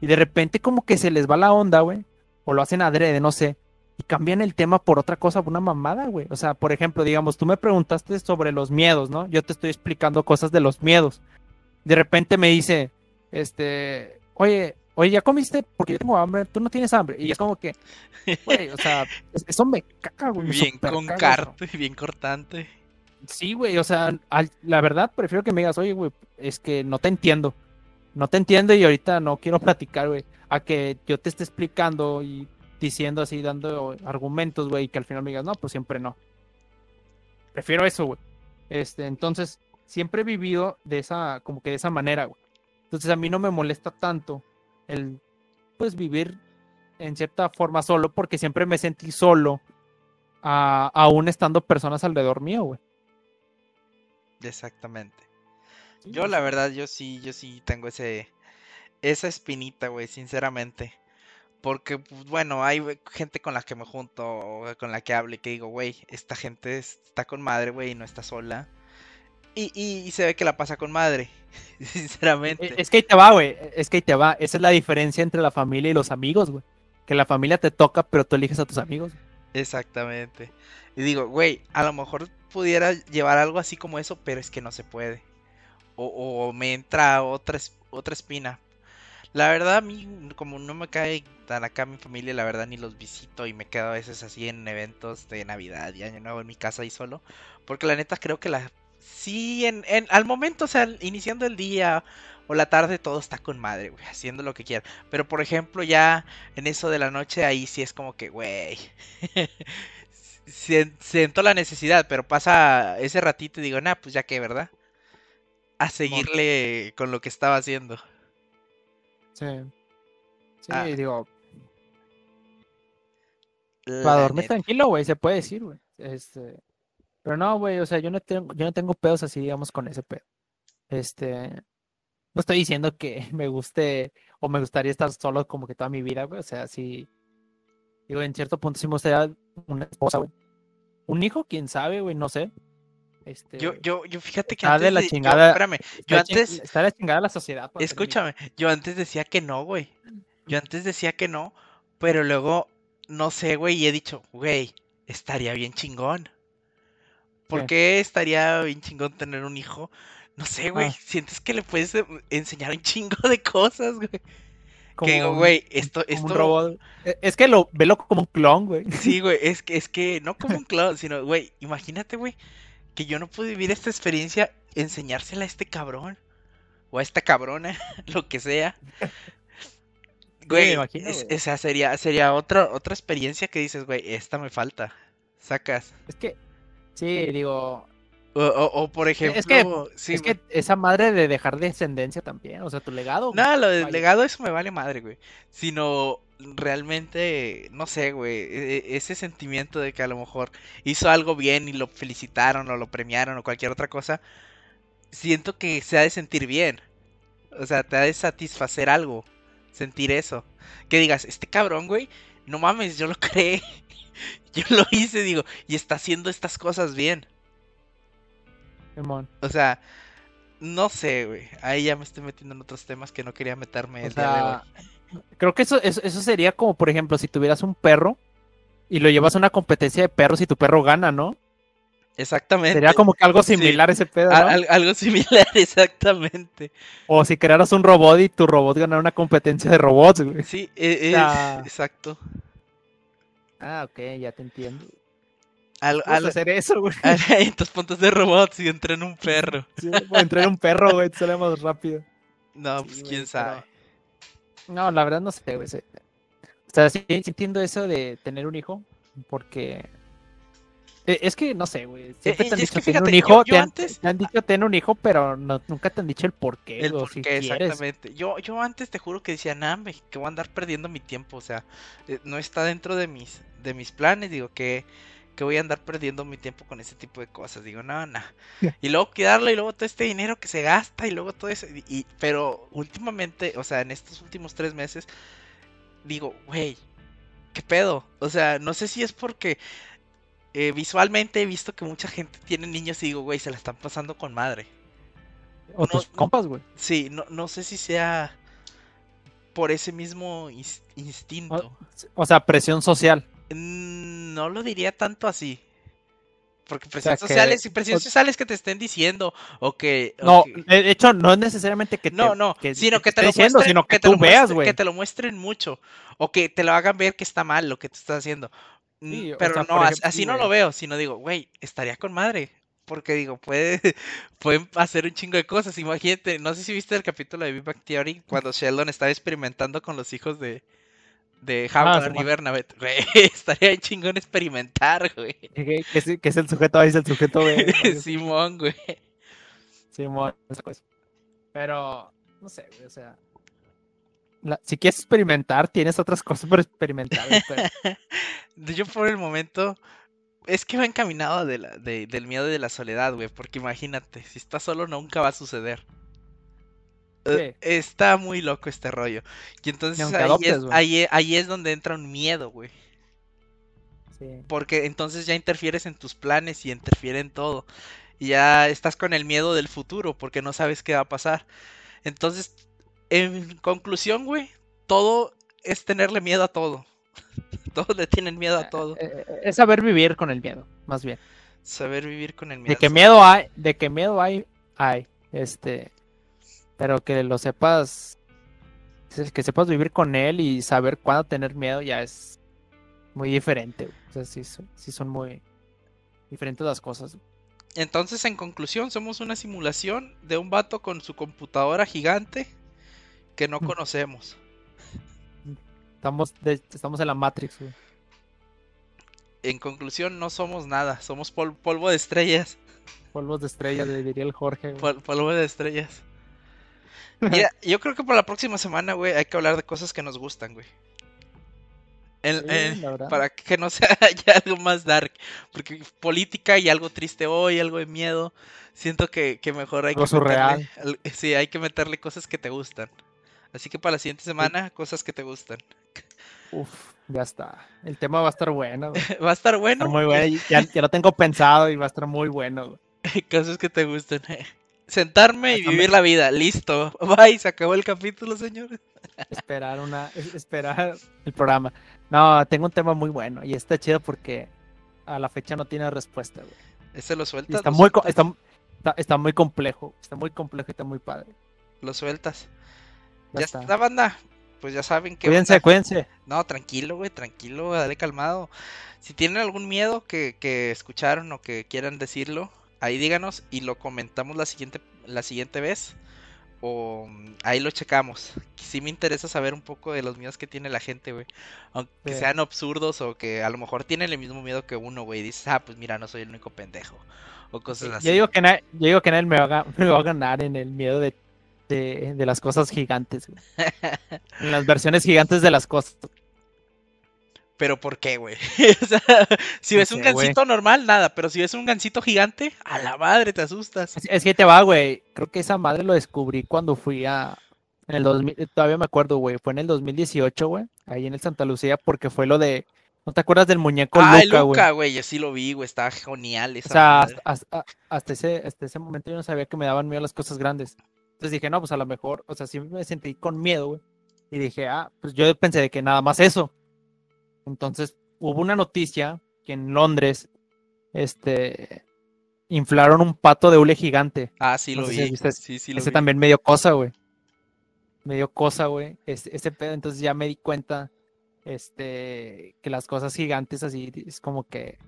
Y de repente como que se les va la onda, güey. O lo hacen adrede, no sé. Y cambian el tema por otra cosa, por una mamada, güey. O sea, por ejemplo, digamos, tú me preguntaste sobre los miedos, ¿no? Yo te estoy explicando cosas de los miedos. De repente me dice, este, oye, oye, ¿ya comiste? Porque yo tengo hambre, tú no tienes hambre. Y es como que, güey, o sea, es- eso me caga, güey. Bien con carte, bien cortante. Sí, güey, o sea, al- la verdad prefiero que me digas, oye, güey, es que no te entiendo. No te entiendo y ahorita no quiero platicar, güey. A que yo te esté explicando y diciendo así, dando argumentos, güey, y que al final me digas, no, pues siempre no. Prefiero eso, güey. Este, entonces, siempre he vivido de esa, como que de esa manera, güey. Entonces, a mí no me molesta tanto el, pues, vivir en cierta forma solo, porque siempre me sentí solo, a- aún estando personas alrededor mío, güey. Exactamente. Sí, Yo la verdad, yo sí, yo sí tengo ese, esa espinita, güey, sinceramente. Porque, pues, bueno, hay gente con la que me junto, o con la que hablo y que digo, güey, esta gente es- está con madre, güey, y no está sola. Y, y- y se ve que la pasa con madre, sinceramente. Eh, Es que ahí te va, güey. Es que ahí te va. Esa es la diferencia entre la familia y los amigos, güey. Que la familia te toca, pero tú eliges a tus amigos. Exactamente. Y digo, güey, a lo mejor pudiera llevar algo así como eso, pero es que no se puede. O, o me entra otra, otra espina. La verdad, a mí, como no me cae tan acá mi familia, la verdad ni los visito y me quedo a veces así en eventos de Navidad y Año Nuevo en mi casa ahí solo. Porque la neta creo que la... Sí, en, en- al momento, o sea, iniciando el día o la tarde, todo está con madre, güey, haciendo lo que quiera. Pero por ejemplo, ya en eso de la noche, ahí sí es como que, güey. sien- Siento la necesidad, pero pasa ese ratito y digo, nah, pues ya que, ¿verdad? A seguirle con lo que estaba haciendo. Sí. Sí, Ah. digo, La para dormir neta. tranquilo, güey, se puede decir, güey. Este, pero no, güey, o sea, yo no tengo, yo no tengo pedos así, digamos, con ese pedo. Este, no estoy diciendo que me guste o me gustaría estar solo como que toda mi vida, güey. O sea, sí, digo, en cierto punto sí me gustaría una esposa, güey. Un hijo, quién sabe, güey, no sé. Este, Yo, yo, yo fíjate que está antes de la yo- chingada. espérame, yo antes, está de la chingada la sociedad. escúchame, yo antes decía que no, güey. Yo antes decía que no, pero luego, no sé, güey, y he dicho, güey, estaría bien chingón. ¿Por ¿Qué? qué estaría bien chingón tener un hijo? No sé, güey, Ah. sientes que le puedes eh, enseñar un chingo de cosas, güey. Como Que güey, esto, como un esto, robot. E- Es que lo velo como un clon, güey. Sí, güey, es que, es que no como un clown, sino, güey, imagínate, güey, que yo no pude vivir esta experiencia, enseñársela a este cabrón, o a esta cabrona, lo que sea. Güey, imagino, es- esa sería, sería otra, otra experiencia que dices, güey, esta me falta, sacas. Es que, sí, digo, O, o- o, por ejemplo, es que, sí, es que esa madre de dejar descendencia también, o sea, tu legado. güey. No, lo del legado eso me vale madre, güey. Sino realmente, no sé, güey, e- e- ese sentimiento de que a lo mejor hizo algo bien y lo felicitaron o lo premiaron o cualquier otra cosa, siento que se ha de sentir bien. O sea, te ha de satisfacer algo, sentir eso. Que digas, este cabrón, güey, no mames, yo lo creé. Yo lo hice, digo, y está haciendo estas cosas bien. O sea, no sé, güey. Ahí ya me estoy metiendo en otros temas que no quería meterme O el día de hoy. Creo que eso, eso, eso sería como, por ejemplo, si tuvieras un perro y lo llevas a una competencia de perros y tu perro gana, ¿no? Exactamente. Sería como que algo Sí. similar ese pedo, ¿no? al- algo similar, exactamente. O si crearas un robot y tu robot ganara una competencia de robots, güey. Sí, e- sea, exacto. Ah, ok, ya te entiendo. Al, al- hacer eso, güey. en tus puntos de robots y entré en un perro. Sí, o entrar un perro, güey, sale más rápido. No, Sí, pues güey, quién pero- sabe. No, la verdad no sé, güey. O sea, sí, sí entiendo eso de tener un hijo, porque... e- Es que, no sé, güey. Siempre eh, te han dicho que tener un fíjate, hijo, yo- yo te, han, antes- te han dicho tener un hijo, pero no- nunca te han dicho el por qué, El por si qué, exactamente. Yo, yo antes te juro que decía, me- que voy a andar perdiendo mi tiempo. O sea, eh, no está dentro de mis, de mis planes. Digo que, que voy a andar perdiendo mi tiempo con ese tipo de cosas. Digo, no, no. Y luego quedarlo y luego todo este dinero que se gasta y luego todo eso. y- pero últimamente, o sea, en estos últimos tres meses, digo, güey, ¿qué pedo? O sea, no sé si es porque eh, visualmente he visto que mucha gente tiene niños y digo, güey, se la están pasando con madre. O no- tus compas, güey. Sí, no, no sé si sea por ese mismo ins- instinto. O sea, presión social. Mm, No lo diría tanto así. Porque sea, presión que- social es, presión o- social es que te estén diciendo o que... o No, que- de hecho, no es necesariamente que te, no, no, que- sino que te lo diciendo, muestren, sino que, te tú lo veas, güey. que te lo muestren mucho o que te lo hagan ver que está mal lo que tú estás haciendo. Mm, Sí, Pero sea, no, ejemplo, así sí, no lo veo, sino digo, güey, estaría con madre. Porque digo, puede, pueden hacer un chingo de cosas. Imagínate, no sé si viste el capítulo de Big Bang Theory cuando Sheldon estaba experimentando con los hijos de, de Ah, Howard y Simón. Bernabet. Güey, estaría chingón experimentar, güey. Que, que es, que es el sujeto A y es el sujeto B. ¿no? Simón, güey. Simón, esa cosa. Pero, no sé, güey, o sea. la- si quieres experimentar, tienes otras cosas por experimentar. pero- Yo por el momento. Es que va encaminado de la- de- del miedo de la soledad, güey. Porque imagínate, si estás solo nunca va a suceder. Eh, Está muy loco este rollo. Y entonces aunque ahí, adoptes, es, güey. ahí, ahí es donde entra un miedo, güey. sí. Porque entonces ya interfieres en tus planes y interfiere en todo. Y ya estás con el miedo del futuro porque no sabes qué va a pasar. Entonces, en conclusión, güey, todo es tenerle miedo a todo. Todos le tienen miedo a todo. Eh, eh, Es saber vivir con el miedo, más bien. Saber vivir con el miedo. De que miedo hay, de que miedo hay, hay. Este, pero que lo sepas, que sepas vivir con él y saber cuándo tener miedo ya es muy diferente. O sea, sí, son- sí son muy diferentes las cosas. Entonces, en conclusión, somos una simulación de un vato con su computadora gigante que no Mm. conocemos. Estamos, de- estamos en la Matrix, güey. En conclusión, no somos nada, somos pol- polvo de estrellas. Polvos de estrella, le diría el Jorge. Pol- polvo de estrellas. Mira, yo creo que para la próxima semana, güey, hay que hablar de cosas que nos gustan, güey. Sí, para que no sea ya algo más dark. Porque política y algo triste hoy, algo de miedo. Siento que, que mejor hay Algo que meterle, al- sí, hay que meterle cosas que te gustan. Así que para la siguiente semana, cosas que te gustan. Uf, ya está. El tema va a estar bueno. güey. Va a estar a bueno. estar muy bueno. Ya, ya lo tengo pensado y va a estar muy bueno. güey. Cosas que te gustan. Sentarme y vivir la vida. Listo. Bye. Se acabó el capítulo, señores. Esperar una, es- esperar el programa. No, tengo un tema muy bueno y está chido porque a la fecha no tiene respuesta. güey. Ese lo Y sueltas. está lo muy, sueltas, está, está, está muy complejo. Está muy complejo y está muy padre. Lo sueltas. Ya Ya está. está, banda. Pues ya saben que. Cuídense, cuídense. No, tranquilo, güey, tranquilo, dale calmado. Si tienen algún miedo que, que escucharon o que quieran decirlo, ahí díganos y lo comentamos la siguiente, la siguiente vez. O mm, ahí lo checamos. Sí me interesa saber un poco de los miedos que tiene la gente, güey. Aunque Sí. sean absurdos o que a lo mejor tienen el mismo miedo que uno, güey. y Dices, ah, pues mira, no soy el único pendejo. O cosas así. Yo digo que, na- yo digo que nadie me va, a, me va a ganar en el miedo de, de, de las cosas gigantes. güey. En las versiones gigantes de las cosas. Pero ¿por qué, güey? o sea, si ves un gancito normal, nada. Pero si ves un gancito gigante, a la madre te asustas. Es, es que te va, güey. Creo que esa madre lo descubrí cuando fui a. En el 2000, eh, todavía me acuerdo, güey. Fue en el 2018, güey. Ahí en el Santa Lucía, porque fue lo de. ¿No te acuerdas del muñeco Ah, Luca, güey? Luca, güey, yo sí lo vi, güey, estaba genial O esa sea, madre. hasta, hasta- hasta ese, hasta ese momento yo no sabía que me daban miedo las cosas grandes. Entonces dije, no, pues a lo mejor, o sea, sí me sentí con miedo, güey. Y dije, ah, pues yo pensé de que nada más eso. Entonces hubo una noticia que en Londres, este, inflaron un pato de hule gigante. Ah, sí no lo sé vi. Sí, sí lo Ese vi. también me dio cosa, güey. Me dio cosa, güey. Ese, ese pedo, entonces ya me di cuenta, este, que las cosas gigantes así es como que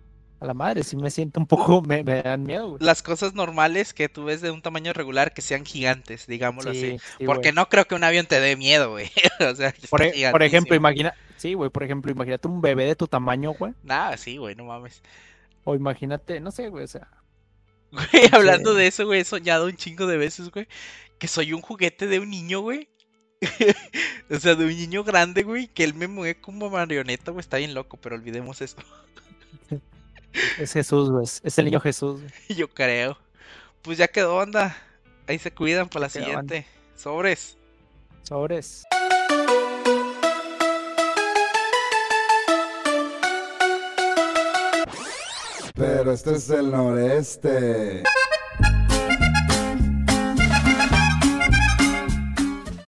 a la madre, sí me siento un poco, me, me dan miedo, güey. Las cosas normales que tú ves de un tamaño regular que sean gigantes, digámoslo así. Sí, Porque güey. no creo que un avión te dé miedo, güey. o sea, Por, e- por ejemplo, imagina, sí, güey, por ejemplo, imagínate un bebé de tu tamaño, güey. Nah, sí, güey, no mames. O imagínate, no sé, güey, o sea, Güey, hablando de eso, güey, he soñado un chingo de veces, güey, que soy un juguete de un niño, güey. o sea, de un niño grande, güey, que él me mueve como marioneta, güey, está bien loco, pero olvidemos eso. Es Jesús, güey, es el niño Jesús. güey. Yo creo. Pues ya quedó, onda. Ahí se cuidan para la Quedó, anda. siguiente. Sobres. Sobres. Pero este es el noreste.